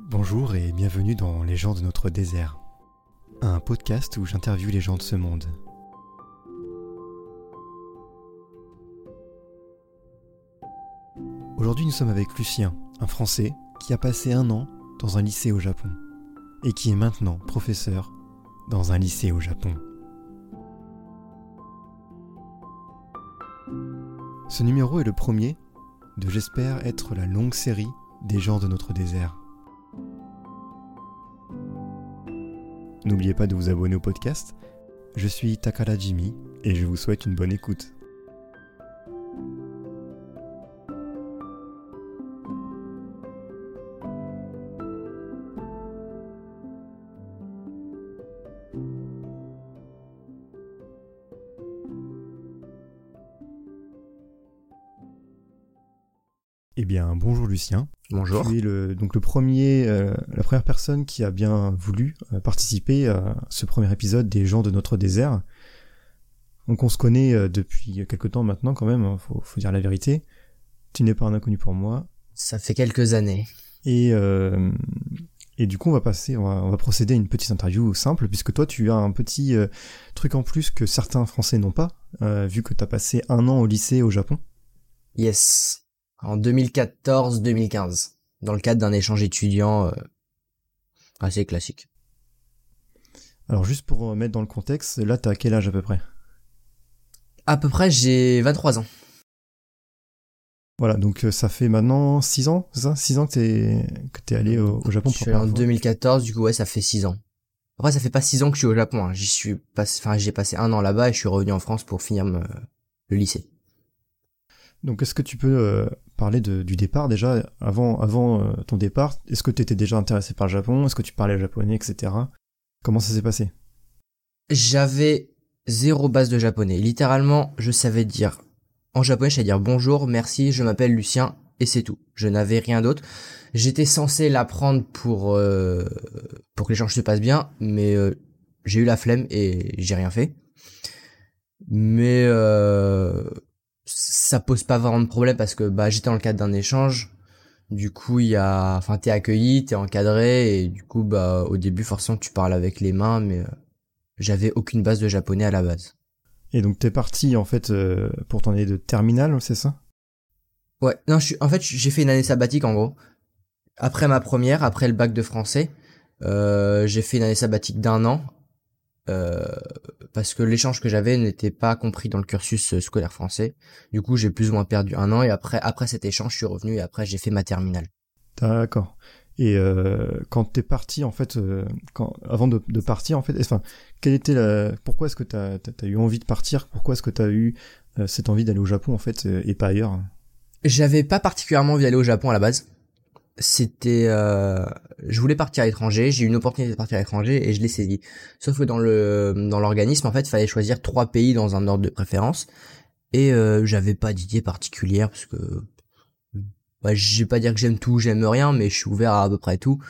Bonjour et bienvenue dans Les gens de notre désert, un podcast où j'interviewe les gens de ce monde. Aujourd'hui nous sommes avec Lucien, un Français qui a passé un an dans un lycée au Japon et qui est maintenant professeur dans un lycée au Japon. Ce numéro est le premier de j'espère être la longue série des gens de notre désert. N'oubliez pas de vous abonner au podcast. Je suis Takara Jimmy et je vous souhaite une bonne écoute. Eh bien, bonjour Lucien. Bonjour. Tu es le, donc le premier, euh, la première personne qui a bien voulu euh, participer à ce premier épisode des gens de notre désert. Donc on se connaît euh, depuis quelque temps maintenant quand même, hein, faut, faut dire la vérité. Tu n'es pas un inconnu pour moi. Ça fait quelques années. Et, euh, et du coup on va passer, on va, on va procéder à une petite interview simple puisque toi tu as un petit euh, truc en plus que certains Français n'ont pas, euh, vu que tu as passé un an au lycée au Japon. Yes. En 2014-2015. Dans le cadre d'un échange étudiant euh, assez classique. Alors juste pour remettre dans le contexte, là t'as quel âge à peu près? À peu près, j'ai 23 ans. Voilà, donc euh, ça fait maintenant 6 ans, c'est ça? 6 ans que t'es que t'es allé au, au Japon Je pour suis la allé en première fois 2014, du coup, ouais, ça fait 6 ans. Après, ça fait pas 6 ans que je suis au Japon. Hein. J'y suis enfin, j'ai passé un an là-bas et je suis revenu en France pour finir me- le lycée. Donc est-ce que tu peux euh, parler de, du départ déjà avant avant euh, ton départ Est-ce que tu étais déjà intéressé par le Japon? Est-ce que tu parlais japonais, etc. Comment ça s'est passé? J'avais zéro base de japonais. Littéralement, je savais dire en japonais, je savais dire bonjour, merci, je m'appelle Lucien et c'est tout. Je n'avais rien d'autre. J'étais censé l'apprendre pour euh, pour que l'échange se passe bien, mais euh, j'ai eu la flemme et j'ai rien fait. Mais euh, ça pose pas vraiment de problème parce que bah j'étais dans le cadre d'un échange. Du coup, il y a enfin t'es accueilli, t'es encadré et du coup bah au début forcément tu parles avec les mains mais euh, j'avais aucune base de japonais à la base. Et donc t'es parti en fait euh, pour ton année de terminale, c'est ça? Ouais, non, je suis, en fait, j'ai fait une année sabbatique en gros. Après ma première, après le bac de français, euh, j'ai fait une année sabbatique d'un an euh, parce que l'échange que j'avais n'était pas compris dans le cursus euh, scolaire français. Du coup, j'ai plus ou moins perdu un an et après, après cet échange, je suis revenu et après j'ai fait ma terminale. D'accord. Et euh, quand t'es parti en fait, euh, quand avant de, de partir en fait, enfin, quelle était la, pourquoi est-ce que t'as as, eu envie de partir? Pourquoi est-ce que t'as eu euh, cette envie d'aller au Japon en fait et pas ailleurs? J'avais pas particulièrement envie d'aller au Japon à la base. C'était, euh, je voulais partir à l'étranger. J'ai eu une opportunité de partir à l'étranger et je l'ai saisi. Sauf que dans le dans l'organisme, en fait, il fallait choisir trois pays dans un ordre de préférence. Et euh, j'avais pas d'idée particulière parce que, bah, je vais pas dire que j'aime tout, j'aime rien, mais je suis ouvert à à peu près tout.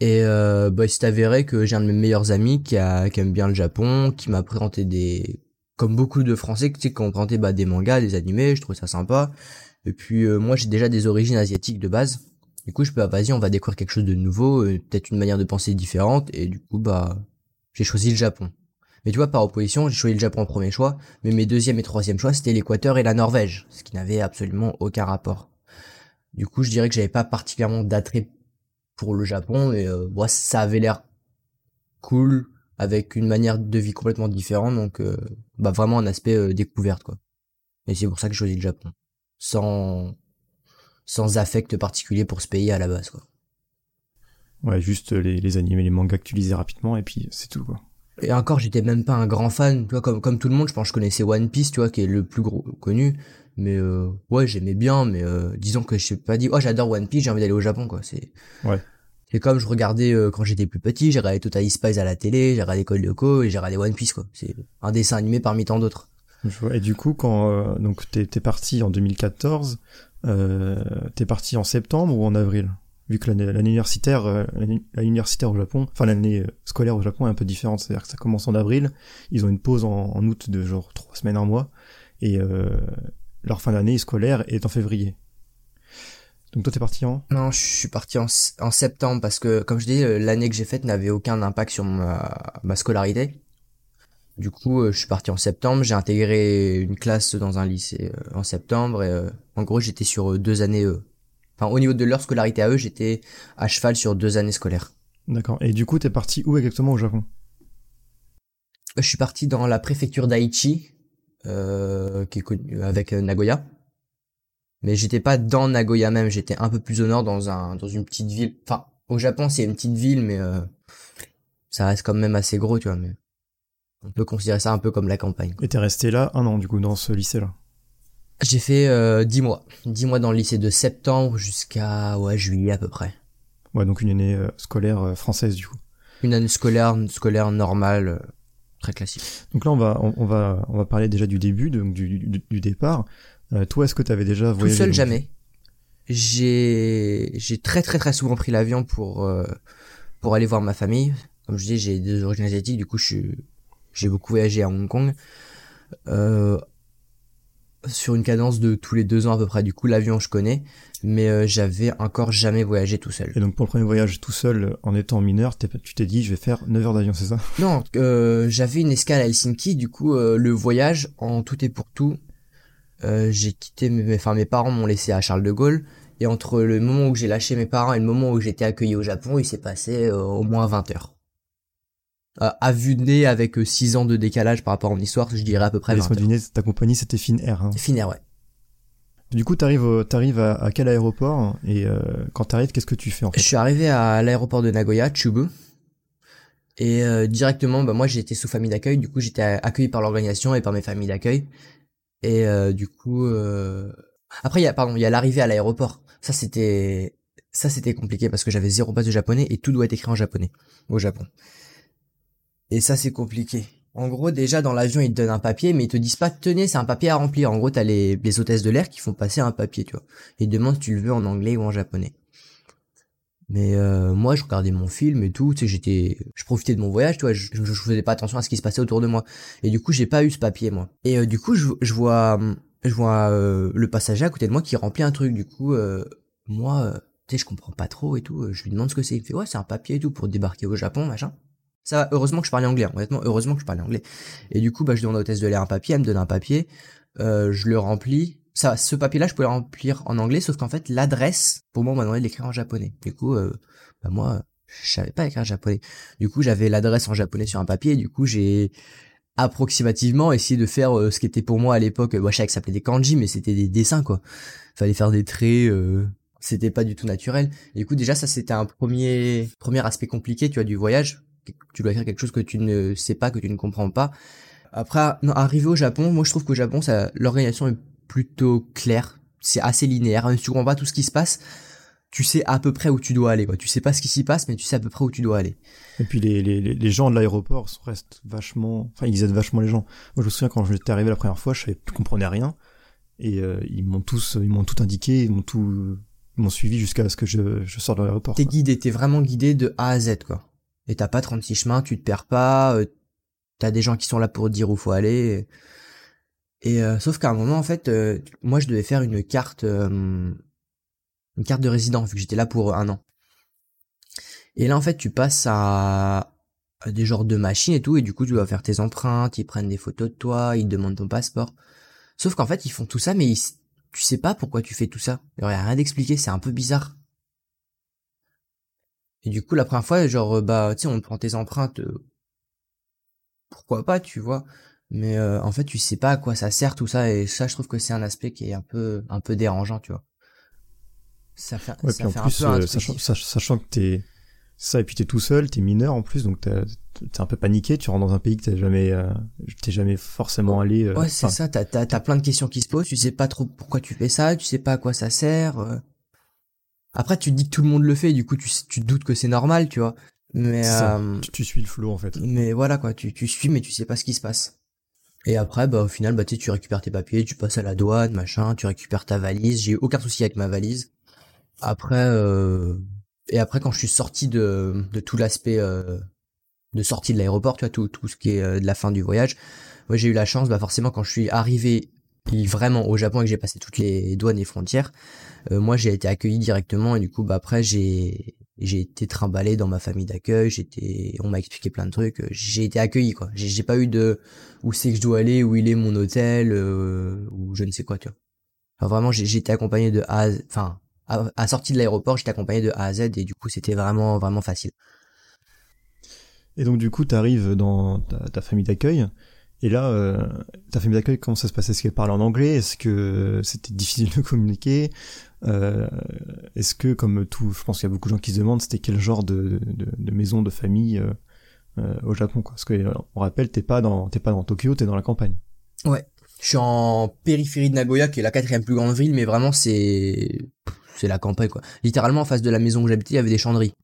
Et euh, bah, il s'est avéré que j'ai un de mes meilleurs amis qui, a, qui aime bien le Japon, qui m'a présenté des, comme beaucoup de Français, tu sais, qui ont présenté bah, des mangas, des animés. Je trouvais ça sympa. Et puis euh, moi j'ai déjà des origines asiatiques de base. Du coup je peux ah, vas-y on va découvrir quelque chose de nouveau, euh, peut-être une manière de penser différente et du coup bah j'ai choisi le Japon. Mais tu vois par opposition j'ai choisi le Japon en premier choix, mais mes deuxième et troisième choix c'était l'Équateur et la Norvège, ce qui n'avait absolument aucun rapport. Du coup je dirais que j'avais pas particulièrement d'attrait pour le Japon et euh, bon, ça avait l'air cool avec une manière de vie complètement différente donc euh, bah vraiment un aspect euh, découverte quoi. Et c'est pour ça que j'ai choisi le Japon sans sans affect particulier pour ce pays à la base quoi. Ouais, juste les, les animés, les mangas que tu lisais rapidement et puis c'est tout quoi. Et encore, j'étais même pas un grand fan, tu vois, comme comme tout le monde, je pense que je connaissais One Piece, tu vois, qui est le plus gros connu, mais euh, ouais, j'aimais bien, mais euh, disons que je sais pas dit, oh j'adore One Piece, j'ai envie d'aller au Japon quoi, c'est Ouais. C'est comme je regardais euh, quand j'étais plus petit, j'ai regardé Total Spies à la télé, j'ai regardé Code Lyoko et j'ai regardé One Piece quoi. C'est un dessin animé parmi tant d'autres. Et du coup, quand euh, donc t'es parti en 2014, euh, t'es parti en septembre ou en avril? Vu que l'année universitaire, euh, l'année universitaire au Japon, enfin l'année euh, scolaire au Japon est un peu différente. C'est-à-dire que ça commence en avril, ils ont une pause en, août de genre trois semaines, un mois, et euh, leur fin d'année scolaire est en février. Donc Donc toi t'es parti en? Non, je suis parti en, en septembre parce que, comme je dis, euh, l'année que j'ai faite n'avait aucun impact sur ma, ma scolarité. Du coup, euh, je suis parti en septembre. J'ai intégré une classe dans un lycée euh, en septembre. Et, en gros, j'étais sur deux années. Enfin, au niveau de leur scolarité à eux, j'étais à cheval sur deux années scolaires. D'accord. Et du coup, t'es parti où exactement au Japon? Je suis parti dans la préfecture d'Aichi, euh, qui est connue avec Nagoya. Mais j'étais pas dans Nagoya même, j'étais un peu plus au nord dans un dans une petite ville. Enfin, au Japon, c'est une petite ville mais euh, ça reste quand même assez gros, tu vois, mais on peut considérer ça un peu comme la campagne. Et t'es resté là un an du coup dans ce lycée-là? J'ai fait euh, 10 mois. 10 mois dans le lycée de septembre jusqu'à ouais, juillet à peu près. Ouais, donc une année euh, scolaire euh, française du coup. Une année scolaire scolaire normale euh, très classique. Donc là on va on, va on va parler déjà du début donc du, du, du départ. Euh, toi, est-ce que tu avais déjà voyagé Tout seul, jamais. J'ai j'ai très très très souvent pris l'avion pour euh, pour aller voir ma famille. Comme je dis, j'ai des origines asiatiques, du coup, je suis j'ai beaucoup voyagé à Hong Kong. Euh, sur une cadence de tous les deux ans à peu près. Du coup, l'avion, je connais, mais euh, j'avais encore jamais voyagé tout seul. Et donc, pour le premier voyage tout seul, en étant mineur, tu t'es dit, je vais faire 9 heures d'avion, c'est ça? Non, euh, j'avais une escale à Helsinki. Du coup, euh, le voyage, en tout et pour tout, euh, j'ai quitté mes, enfin mes parents m'ont laissé à Charles de Gaulle et entre le moment où j'ai lâché mes parents et le moment où j'étais accueilli au Japon, il s'est passé euh, au moins 20 heures. Euh, à vue de nez avec 6 ans de décalage par rapport à mon histoire, je dirais à peu près 20 heures. ta compagnie c'était Finnair. Hein. Finnair, ouais. Du coup, t'arrives, t'arrives à, à quel aéroport et euh, quand t'arrives, qu'est-ce que tu fais en fait? Je suis arrivé à l'aéroport de Nagoya, Chubu, et euh, directement, bah moi j'étais sous famille d'accueil, du coup j'étais accueilli par l'organisation et par mes familles d'accueil. Et euh, du coup, euh... après il y a pardon, il y a l'arrivée à l'aéroport. Ça c'était ça c'était compliqué parce que j'avais zéro base de japonais et tout doit être écrit en japonais au Japon. Et ça c'est compliqué. En gros, déjà dans l'avion, ils te donnent un papier, mais ils te disent pas tenez, c'est un papier à remplir. En gros, t'as les, les hôtesses de l'air qui font passer un papier, tu vois. Ils te demandent si tu le veux en anglais ou en japonais. Mais euh, moi, je regardais mon film et tout, tu sais, j'étais, je profitais de mon voyage, tu vois, je, je, faisais pas attention à ce qui se passait autour de moi. Et du coup, j'ai pas eu ce papier, moi. Et euh, du coup, je, je vois, je vois euh, le passager à côté de moi qui remplit un truc. Du coup, euh, moi, tu sais, je comprends pas trop et tout. Je lui demande ce que c'est. Il me fait ouais, c'est un papier et tout pour débarquer au Japon, machin. Ça heureusement que je parlais anglais. Hein. Honnêtement, heureusement que je parlais anglais. Et du coup, bah, je demande à l'hôtesse de l'air un papier. Elle me donne un papier. je le remplis ça, ce papier-là, je pouvais le remplir en anglais, sauf qu'en fait, l'adresse, pour moi, on m'a demandé de l'écrire en japonais. Du coup, euh, bah moi, je savais pas écrire en japonais. Du coup, j'avais l'adresse en japonais sur un papier, du coup, j'ai approximativement essayé de faire euh, ce qui était pour moi à l'époque, moi, je savais que ça s'appelait des kanji, mais c'était des dessins, quoi. Fallait faire des traits, euh, c'était pas du tout naturel. du coup, déjà, ça, c'était un premier, premier aspect compliqué, tu vois, du voyage. Tu dois faire quelque chose que tu ne sais pas, que tu ne comprends pas. Après, non, arriver au Japon, moi, je trouve qu'au Japon, ça, l'organisation est plutôt clair. C'est assez linéaire. Même si tu comprends pas tout ce qui se passe, tu sais à peu près où tu dois aller. Quoi. Tu sais pas ce qui s'y passe, mais tu sais à peu près où tu dois aller. Et puis les, les, les gens de l'aéroport restent vachement... Enfin, ils aident vachement les gens. Moi, je me souviens quand j'étais arrivé la première fois, je, je comprenais rien. Et euh, ils m'ont tous, ils m'ont tout indiqué, ils m'ont tout, ils m'ont suivi jusqu'à ce que je, je sorte de l'aéroport. T'es guidé, t'es vraiment guidé de A à Z, quoi. Et t'as pas 36 chemins, tu te perds pas, euh, t'as des gens qui sont là pour dire où faut aller. Et euh, sauf qu'à un moment en fait, euh, moi je devais faire une carte, une carte de résident vu que j'étais là pour un an. Et là en fait tu passes à, des genres de machines et tout et du coup tu dois faire tes empreintes, ils prennent des photos de toi, ils demandent ton passeport. Sauf qu'en fait ils font tout ça mais tu sais pas pourquoi tu fais tout ça. Il y a rien d'expliqué, c'est un peu bizarre. Et du coup la première fois genre bah tu sais on prend tes empreintes, pourquoi pas tu vois. Mais euh, en fait tu sais pas à quoi ça sert tout ça. Et ça je trouve que c'est un aspect qui est un peu un peu dérangeant tu vois. Ça fait, ça fait plus, un peu euh, sachant, sachant, que t'es ça et puis t'es tout seul t'es mineur en plus donc t'es un peu paniqué tu rentres dans un pays que t'as jamais euh, t'es jamais forcément allé euh, ouais c'est ça t'as t'as plein de questions qui se posent tu sais pas trop pourquoi tu fais ça tu sais pas à quoi ça sert après tu te dis que tout le monde le fait du coup tu tu doutes que c'est normal tu vois. Mais tu, tu, suis le flot en fait. mais voilà quoi. Tu tu suis mais tu sais pas ce qui se passe. Et après, bah, au final, bah, tu, tu récupères tes papiers, tu passes à la douane, machin, tu récupères ta valise. J'ai eu aucun souci avec ma valise. Après, euh... et après, quand je suis sorti de, de tout l'aspect euh... de sortie de l'aéroport, tu vois, tout, tout ce qui est euh, de la fin du voyage, moi, j'ai eu la chance, bah, forcément, quand je suis arrivé vraiment au Japon et que j'ai passé toutes les douanes et frontières, euh, moi j'ai été accueilli directement et du coup bah après j'ai j'ai été trimballé dans ma famille d'accueil, j'étais on m'a expliqué plein de trucs, j'ai été accueilli quoi. J'ai j'ai pas eu de où c'est que je dois aller, où il est mon hôtel euh, ou je ne sais quoi, tu vois. Enfin, vraiment j'ai été accompagné de A à enfin à, à sortie de l'aéroport, j'étais accompagné de A à Z et du coup c'était vraiment vraiment facile. Et donc du coup, tu arrives dans ta, ta famille d'accueil et là, euh, ta famille d'accueil, comment ça se passait? Est-ce qu'elle parlait en anglais? Est-ce que c'était difficile de communiquer? Euh, Est-ce que, comme tout, je pense qu'il y a beaucoup de gens qui se demandent, c'était quel genre de, de, de, maison de famille euh, euh au Japon quoi? Parce que on rappelle, t'es pas dans, t'es pas dans Tokyo, t'es dans la campagne. Ouais, je suis en périphérie de Nagoya, qui est la quatrième plus grande ville, mais vraiment c'est c'est la campagne quoi. Littéralement en face de la maison où j'habitais, il y avait des chanderies.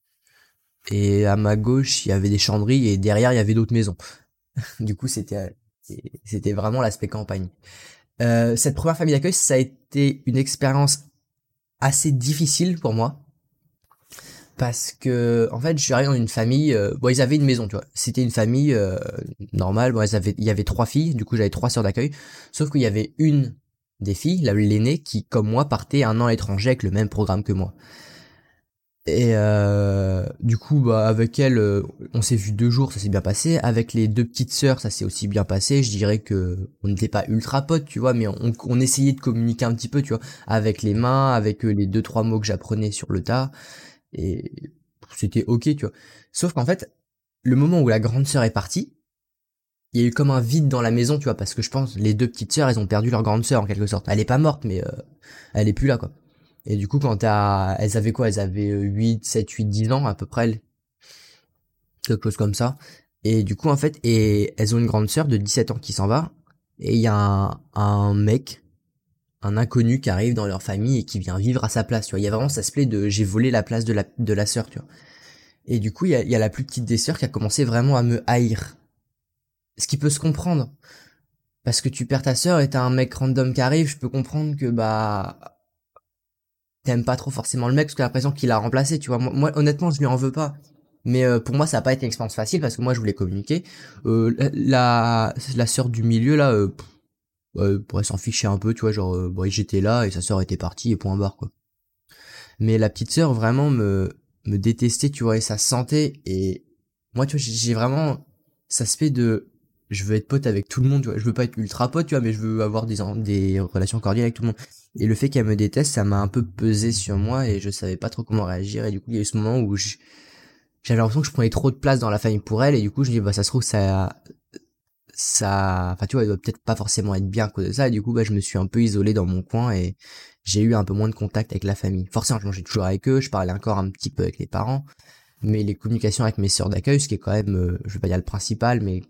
Et à ma gauche, il y avait des chanderies et derrière, il y avait d'autres maisons. du coup, c'était c'était vraiment l'aspect campagne. Euh, cette première famille d'accueil, ça a été une expérience assez difficile pour moi. Parce que, en fait, je suis arrivé dans une famille, euh, bon, ils avaient une maison, tu vois. C'était une famille euh, normale, bon, ils avaient, il y avait trois filles, du coup, j'avais trois sœurs d'accueil. Sauf qu'il y avait une des filles, l'aînée, qui, comme moi, partait un an à l'étranger avec le même programme que moi. Et euh, du coup, bah, avec elle, euh, on s'est vu deux jours, ça s'est bien passé. Avec les deux petites sœurs, ça s'est aussi bien passé. Je dirais que on n'était pas ultra potes, tu vois, mais on, on, essayait de communiquer un petit peu, tu vois, avec les mains, avec euh, les deux trois mots que j'apprenais sur le tas, et c'était ok, tu vois. Sauf qu'en fait, le moment où la grande sœur est partie, il y a eu comme un vide dans la maison, tu vois, parce que je pense les deux petites sœurs, elles ont perdu leur grande sœur en quelque sorte. Elle est pas morte, mais euh, elle est plus là, quoi. Et du coup, quand t'as, elles avaient quoi? Elles avaient 8, 7, 8, 10 ans, à peu près. Quelque chose comme ça. Et du coup, en fait, et elles ont une grande sœur de 17 ans qui s'en va. Et il y a un, mec, un inconnu qui arrive dans leur famille et qui vient vivre à sa place, tu vois. Il y a vraiment ça se plaît de, j'ai volé la place de la, de la sœur, tu vois. Et du coup, il y a, y a la plus petite des sœurs qui a commencé vraiment à me haïr. Ce qui peut se comprendre. Parce que tu perds ta sœur et t'as un mec random qui arrive, je peux comprendre que, bah, t'aimes pas trop forcément le mec parce que t'as l'impression qu'il a remplacé, tu vois. Moi, honnêtement, je lui en veux pas. Mais euh, pour moi, ça a pas été une expérience facile parce que moi, je voulais communiquer. Euh, la la sœur du milieu là, euh, euh pourrait s'en ficher un peu, tu vois, genre, euh, bon, j'étais là et sa sœur était partie et point barre quoi. Mais la petite sœur vraiment me me détestait, tu vois, et ça sentait et moi, tu vois, j'ai vraiment se fait de je veux être pote avec tout le monde, tu vois. Je veux pas être ultra pote, tu vois, mais je veux avoir des, des relations cordiales avec tout le monde. Et le fait qu'elle me déteste, ça m'a un peu pesé sur moi et je savais pas trop comment réagir. Et du coup, il y a eu ce moment où j'avais l'impression que je prenais trop de place dans la famille pour elle. Et du coup, je me dis, bah, ça se trouve, ça, ça, enfin, tu vois, elle doit peut-être pas forcément être bien à cause de ça. Et du coup, bah, je me suis un peu isolé dans mon coin et j'ai eu un peu moins de contact avec la famille. Forcément, je mangeais toujours avec eux, je parlais encore un petit peu avec les parents. Mais les communications avec mes sœurs d'accueil, ce qui est quand même, euh, je vais pas dire le principal, mais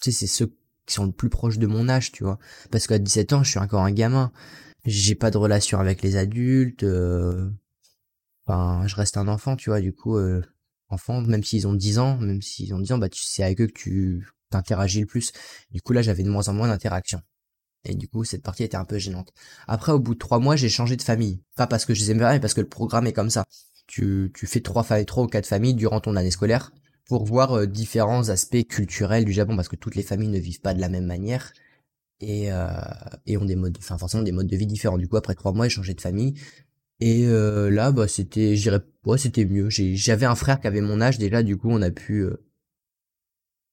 tu sais, c'est ceux qui sont le plus proches de mon âge, tu vois. Parce qu'à 17 ans, je suis encore un gamin j'ai pas de relation avec les adultes euh, enfin je reste un enfant tu vois du coup euh, enfant même s'ils ont 10 ans même s'ils ont 10 ans bah sais avec eux que tu t'interagis le plus. Du coup là j'avais de moins en moins d'interaction et du coup cette partie était un peu gênante. Après au bout de trois mois j'ai changé de famille. Pas parce que je les aimais pas mais parce que le programme est comme ça. Tu tu fais trois familles trois ou quatre familles durant ton année scolaire pour voir euh, différents aspects culturels du Japon parce que toutes les familles ne vivent pas de la même manière et, euh, ont des modes, enfin forcément des modes de vie différents. Du coup, après trois mois, j'ai changé de famille. Et euh, là, bah c'était, je dirais, ouais, c'était mieux. J'avais un frère qui avait mon âge déjà. Du coup, on a pu euh,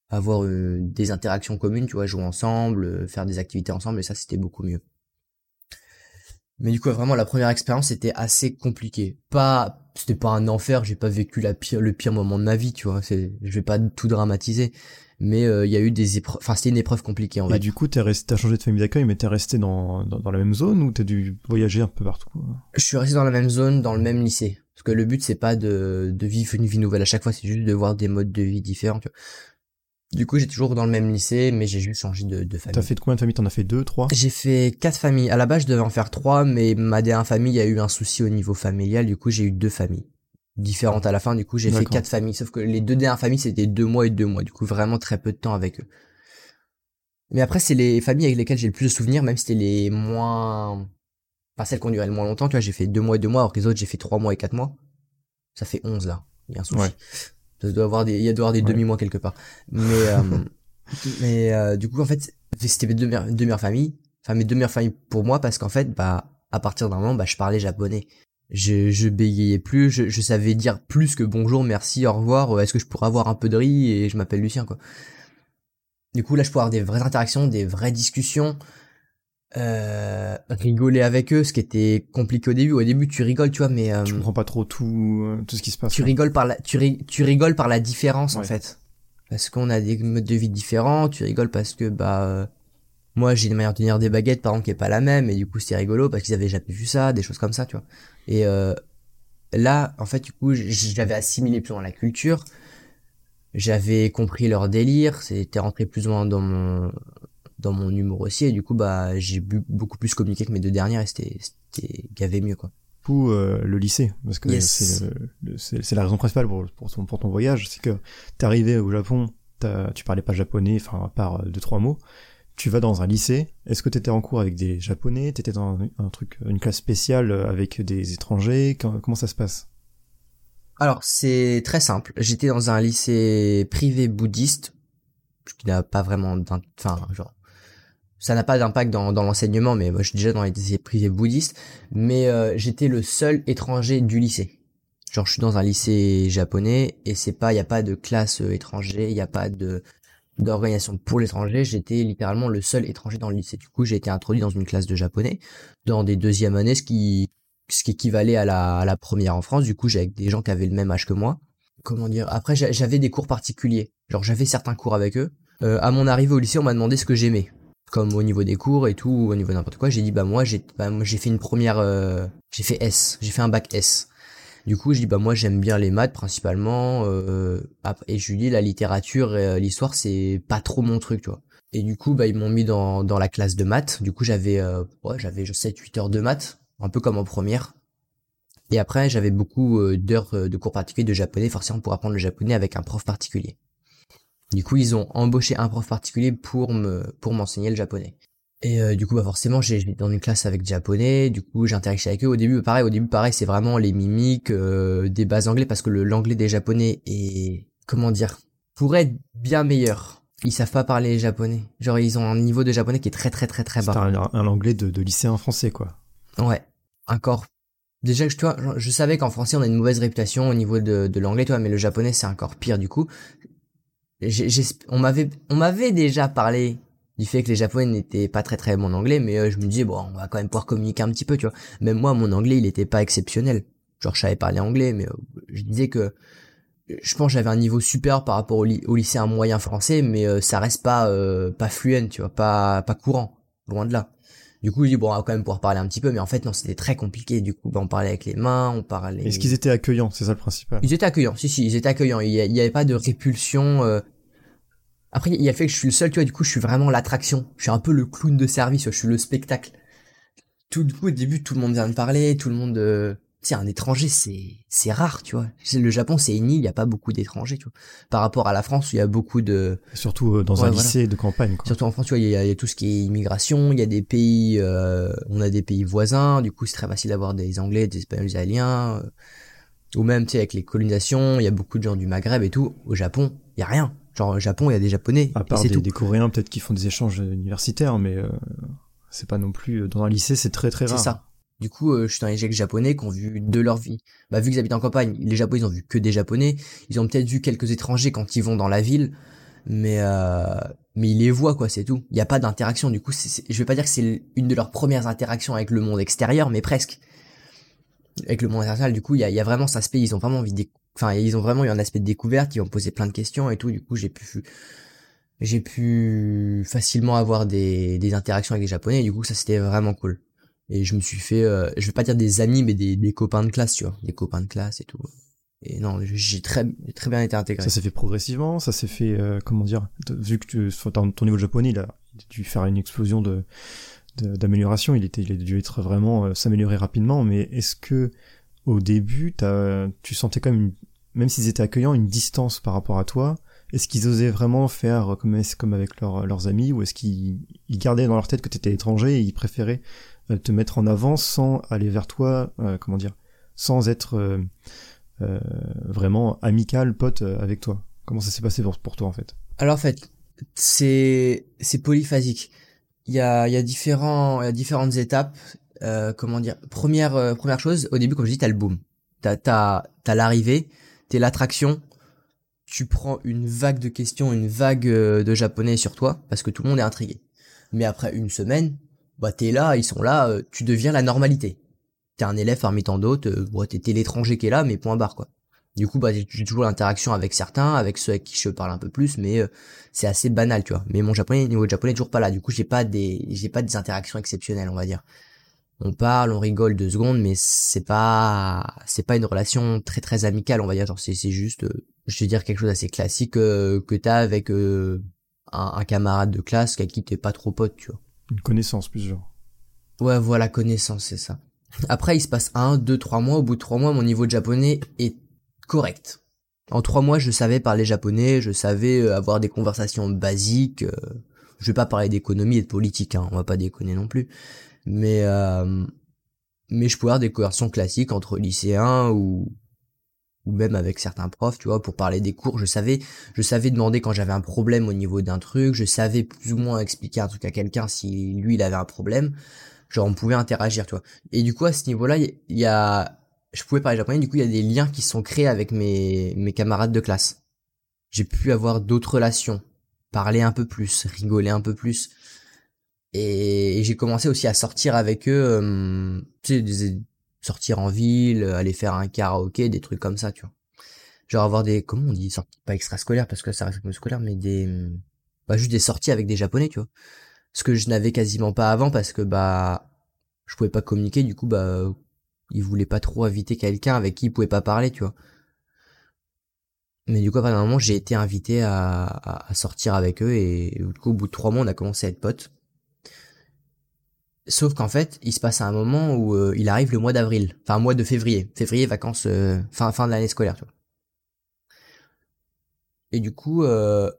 avoir euh, des interactions communes, tu vois, jouer ensemble, euh, faire des activités ensemble. Et ça, c'était beaucoup mieux. Mais du coup, vraiment, la première expérience était assez compliquée. Pas, c'était pas un enfer. J'ai pas vécu la pire, le pire moment de ma vie, tu vois. C'est, je vais pas tout dramatiser mais euh, il y a eu des épreuves enfin c'était une épreuve compliquée en et du coup t'es resté t'as changé de famille d'accueil mais t'es resté dans, dans, dans la même zone ou t'as dû voyager un peu partout je suis resté dans la même zone dans le même lycée parce que le but c'est pas de de vivre une vie nouvelle à chaque fois c'est juste de voir des modes de vie différents tu vois. Du coup, j'ai toujours dans le même lycée, mais j'ai juste changé de, de famille. T'as fait de combien de familles? T'en as fait deux, trois? J'ai fait quatre familles. À la base, je devais en faire trois, mais ma dernière famille a eu un souci au niveau familial. Du coup, j'ai eu deux familles différentes à la fin. Du coup, j'ai fait quatre familles. Sauf que les deux dernières familles, c'était deux mois et deux mois. Du coup, vraiment très peu de temps avec eux. Mais après, c'est les familles avec lesquelles j'ai le plus de souvenirs, même si c'était les moins... Enfin, celles qui ont duré le moins longtemps. Tu vois, j'ai fait deux mois et deux mois, alors que les autres, j'ai fait trois mois et quatre mois. Ça fait onze, là. Il y a un souci. Ça doit avoir des, il y a doit avoir des demi-mois quelque part. Mais, euh, mais euh, du coup, en fait, c'était mes deux, deux meilleures familles. enfin mes deux meilleures familles pour moi parce qu'en fait, bah à partir d'un moment, bah je parlais japonais. Je, je bégayais plus, je, je savais dire plus que bonjour, merci, au revoir, euh, est-ce que je pourrais avoir un peu de riz et je m'appelle Lucien quoi. Du coup là je pourrais avoir des vraies interactions, des vraies discussions, euh, rigoler avec eux, ce qui était compliqué au début. Au début tu rigoles tu vois, mais euh, Tu comprends pas trop tout, euh, tout ce qui se passe. tu rigoles par la tu, ri- tu rigoles par la différence en fait parce qu'on a des modes de vie différents tu rigoles parce que bah euh, moi j'ai une manière de tenir des baguettes par exemple qui est pas la même et du coup c'est rigolo parce qu'ils avaient jamais vu ça des choses comme ça tu vois et euh, là en fait du coup j'avais assimilé plus dans la culture j'avais compris leur délire c'était rentré plus ou moins dans mon dans mon humour aussi et du coup bah j'ai bu- beaucoup plus communiqué que mes deux dernières et c'était c'était gavé mieux quoi coup, euh, le lycée, parce que Yes. c'est la raison principale pour, pour, ton, pour ton voyage, c'est que t'es arrivé au Japon, t'as- tu parlais pas japonais, enfin à part euh, deux trois mots. Tu vas dans un lycée. Est-ce que t'étais en cours avec des japonais? T'étais dans un, un truc, une classe spéciale avec des étrangers? Comment comment ça se passe? Alors, c'est très simple. J'étais dans un lycée privé bouddhiste, qui n'a pas vraiment enfin, genre, ça n'a pas d'impact dans, dans l'enseignement, mais moi, je suis déjà dans les lycées privés bouddhistes, mais euh, j'étais le seul étranger du lycée. Genre, je suis dans un lycée japonais, et c'est pas, il y a pas de classe euh, étranger, il y a pas de d'organisation pour l'étranger, j'étais littéralement le seul étranger dans le lycée. Du coup, j'ai été introduit dans une classe de japonais, dans des deuxièmes années, ce qui ce qui équivalait à la, à la première en France. Du coup, j'avais des gens qui avaient le même âge que moi. Comment dire? Après, j'a- j'avais des cours particuliers. Genre, j'avais certains cours avec eux. Euh, à mon arrivée au lycée, on m'a demandé ce que j'aimais, comme au niveau des cours et tout, au niveau n'importe quoi. J'ai dit bah moi, j'ai bah, j'ai fait une première, euh, j'ai fait S, j'ai fait un bac S. Du coup, je dis bah moi j'aime bien les maths principalement. Euh, et je lui dis la littérature et euh, l'histoire c'est pas trop mon truc, tu vois. Et du coup, bah ils m'ont mis dans dans la classe de maths. Du coup, j'avais euh, ouais, j'avais 7 8 heures de maths, un peu comme en première. Et après, j'avais beaucoup euh, d'heures euh, de cours particuliers de japonais, forcément pour apprendre le japonais avec un prof particulier. Du coup, ils ont embauché un prof particulier pour me pour m'enseigner le japonais. Et euh, du coup, bah forcément, j'ai j'étais dans une classe avec des japonais. Du coup, j'interagissais avec eux. Au début, pareil. Au début, pareil, c'est vraiment les mimiques, euh, des bases anglais, parce que l'anglais des japonais est comment dire pourrait être bien meilleur. Ils savent pas parler japonais. Genre, ils ont un niveau de japonais qui est très très très très bas. un, un anglais de, de lycéen français, quoi. Ouais. Encore. Déjà tu vois, je- je savais qu'en français on a une mauvaise réputation au niveau de, de l'anglais, toi, mais le japonais c'est encore pire. Du coup, on m'avait, on m'avait déjà parlé du fait que les japonais n'étaient pas très très bons anglais, mais euh, je me disais bon, on va quand même pouvoir communiquer un petit peu, tu vois. Même moi, mon anglais il était pas exceptionnel. Genre je savais parler anglais, mais euh, je disais que je pense j'avais un niveau supérieur par rapport au, ly- au lycéen moyen français, mais euh, ça reste pas pas fluent, tu vois, pas pas courant, loin de là. Du coup, je dis bon, on va quand même pouvoir parler un petit peu, mais en fait non, c'était très compliqué. Du coup, bah, on parlait avec les mains, on parlait. Est-ce qu'ils étaient accueillants? C'est ça le principal. Ils étaient accueillants, si si, ils étaient accueillants. Il y, a- il y avait pas de répulsion. euh. Après, il y a le fait que je suis le seul, tu vois. Du coup, je suis vraiment l'attraction. Je suis un peu le clown de service. Je suis le spectacle. Tout du coup, au début, tout le monde vient me parler, tout le monde. Euh... Sais, un étranger, c'est c'est rare, tu vois. C'est- Le Japon, c'est une île, il y a pas beaucoup d'étrangers, tu vois. Par rapport à la France, où il y a beaucoup de. Surtout euh, dans Ouais, un voilà. lycée de campagne, quoi. Surtout en France, tu vois, il y, a, il y a tout ce qui est immigration, il y a des pays, euh, on a des pays voisins, du coup c'est très facile d'avoir des Anglais, des Espagnols, des Italiens, euh, ou même, tu sais, avec les colonisations, il y a beaucoup de gens du Maghreb et tout. Au Japon, il y a rien. Genre au Japon, il y a des Japonais, À part c'est des, tout. des Coréens, peut-être qui font des échanges universitaires, mais euh, c'est pas non plus... Dans un lycée, c'est très très C'est rare. ça. Du coup, euh, je suis dans les Japonais qui ont vu de leur vie. Bah, vu qu'ils habitent en campagne, les Japonais, ils ont vu que des Japonais. Ils ont peut-être vu quelques étrangers quand ils vont dans la ville, mais euh, mais ils les voient quoi, c'est tout. Il n'y a pas d'interaction. Du coup, je vais pas dire que c'est une de leurs premières interactions avec le monde extérieur, mais presque. Avec le monde international, du coup, il y a, vraiment cet aspect. Ils ont vraiment envie de, enfin, ils ont vraiment eu un aspect de découverte. Ils ont posé plein de questions et tout. Du coup, j'ai pu j'ai pu facilement avoir des, des interactions avec les japonais du coup ça c'était vraiment cool et je me suis fait euh, je vais pas dire des amis mais des, des copains de classe tu vois. Des copains de classe et tout. Et non j'ai très très bien été intégré. Ça s'est fait progressivement, ça s'est fait, euh, comment dire, vu que tu, ton, ton niveau de japonais, il a dû faire une explosion de d'amélioration, il était, il a dû être vraiment euh, s'améliorer rapidement. Mais est-ce que au début, tu sentais quand même, une- même s'ils étaient accueillants, une distance par rapport à toi Est-ce qu'ils osaient vraiment faire comme comme avec leurs leurs amis, ou est-ce qu'ils ils gardaient dans leur tête que t'étais étranger et ils préféraient te mettre en avant sans aller vers toi, euh, comment dire, sans être euh, euh, vraiment amical, pote euh, avec toi Comment ça s'est passé pour, pour toi en fait? Alors en fait c'est c'est polyphasique il y a, il y a différents, il y a différentes étapes. Euh, comment dire Première, euh, première chose, au début, comme je dis, t'as le boom. T'as, t'as, t'as l'arrivée, t'es l'attraction. Tu prends une vague de questions, une vague euh, de japonais sur toi, parce que tout le monde est intrigué. Mais après une semaine, bah t'es là, ils sont là, euh, tu deviens la normalité. T'es un élève parmi tant d'autres, euh, bon, t'es, l'étranger qui est là, mais point barre quoi. Du coup, bah, j'ai toujours l'interaction avec certains, avec ceux avec qui je parle un peu plus, mais euh, c'est assez banal, tu vois. Mais mon japonais, niveau japonais, toujours pas là. Du coup, j'ai pas des, j'ai pas des interactions exceptionnelles, on va dire. On parle, on rigole deux secondes, mais c'est pas, c'est pas une relation très très amicale, on va dire. Genre, c'est, c'est juste, euh, je vais dire quelque chose d'assez classique euh, que t'as avec un, un camarade de classe avec qui t'es pas trop pote, tu vois. Une connaissance plus genre. Ouais, voilà, connaissance, c'est ça. Après, il se passe un, deux, trois mois. Au bout de trois mois, mon niveau de japonais est correct. En trois mois, je savais parler japonais, je savais euh, avoir des conversations basiques. euh, je vais pas parler d'économie et de politique, hein, on va pas déconner non plus. Mais euh, mais je pouvais avoir des conversations classiques entre lycéens ou ou même avec certains profs, tu vois, pour parler des cours. Je savais, je savais demander quand j'avais un problème au niveau d'un truc. Je savais plus ou moins expliquer un truc à quelqu'un si lui il avait un problème. Genre on pouvait interagir, tu vois. Et du coup à ce niveau-là, il y a je pouvais parler japonais, du coup il y a des liens qui sont créés avec mes, mes camarades de classe. J'ai pu avoir d'autres relations, parler un peu plus, rigoler un peu plus. Et, j'ai commencé aussi à sortir avec eux, euh, tu sais, des- sortir en ville, aller faire un karaoké, des trucs comme ça, tu vois. Genre avoir des, comment on dit, sorties, pas extrascolaires parce que ça reste comme scolaire, mais des, bah juste des sorties avec des japonais, tu vois. Ce que je n'avais quasiment pas avant parce que bah, je pouvais pas communiquer, du coup bah, il voulait pas trop inviter quelqu'un avec qui il pouvait pas parler, tu vois. Mais du coup, à partir d'un moment, j'ai été invité à, à, à sortir avec eux et du coup, au bout de trois mois, on a commencé à être potes. Sauf qu'en fait, il se passe un moment où euh, il arrive le mois d'avril, enfin mois de février, février vacances, euh, fin fin de l'année scolaire, tu vois. Et du coup, euh,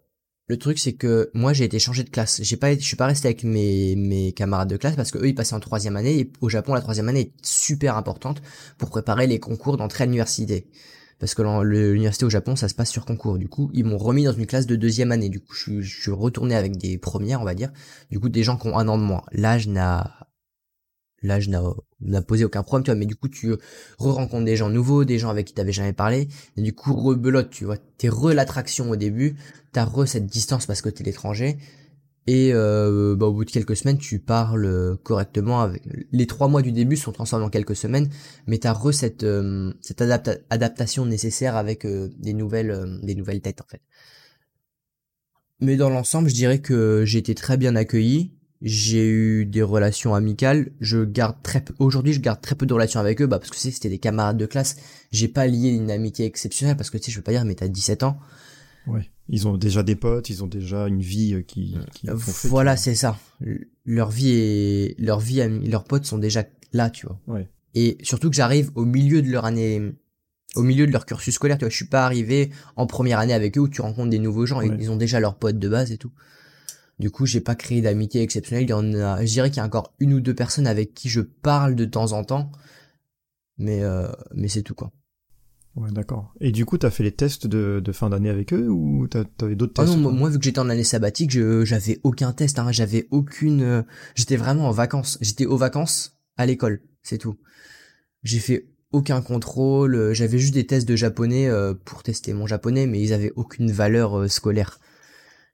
le truc c'est que moi j'ai été changé de classe. J'ai pas, je suis pas resté avec mes mes camarades de classe parce que eux ils passaient en troisième année et au Japon la troisième année est super importante pour préparer les concours d'entrée à l'université. Parce que l'université au Japon ça se passe sur concours. Du coup ils m'ont remis dans une classe de deuxième année. Du coup je, suis- retourné avec des premières on va dire. Du coup des gens qui ont un an de moins. L'âge n'a l'âge n'a posé aucun problème tu vois mais du coup tu re-rencontres des gens nouveaux des gens avec qui t'avais jamais parlé et du coup rebelote tu vois t'es re l'attraction au début t'as re cette distance parce que t'es l'étranger et euh, bah, au bout de quelques semaines tu parles euh, correctement avec les trois mois du début sont transformés en quelques semaines mais t'as re cette euh, cette adapta- adaptation nécessaire avec euh, des nouvelles des nouvelles têtes en fait. Mais dans l'ensemble je dirais que j'ai été très bien accueilli. J'ai eu des relations amicales. Je garde très peu aujourd'hui je garde très peu de relations avec eux bah parce que tu c'était des camarades de classe. J'ai pas lié une amitié exceptionnelle parce que tu sais je veux pas dire mais t'as 17 ans Ouais. Ils ont déjà des potes, ils ont déjà une vie euh, qui, qui voilà, c'est ça. Leur vie et leur vie, leurs potes sont déjà là, tu vois. Ouais. Et surtout que j'arrive au milieu de leur année, au milieu de leur cursus scolaire, tu vois. Je suis pas arrivé en première année avec eux où tu rencontres des nouveaux gens. Ils- Ouais. Ils ont déjà leurs potes de base et tout. Du coup, j'ai pas créé d'amitié exceptionnelle. Il y en a, je dirais qu'il y a encore une ou deux personnes avec qui je parle de temps en temps. Mais, euh, mais c'est tout, quoi. Ouais, d'accord. Et du coup, t'as fait les tests de, de fin d'année avec eux ou t'avais d'autres Ah tests non, moi, vu que j'étais en année sabbatique, je j'avais aucun test, hein, j'avais aucune euh, j'étais vraiment en vacances, j'étais aux vacances à l'école, c'est tout. J'ai fait aucun contrôle, euh, j'avais juste des tests de japonais euh, pour tester mon japonais mais ils avaient aucune valeur euh, scolaire.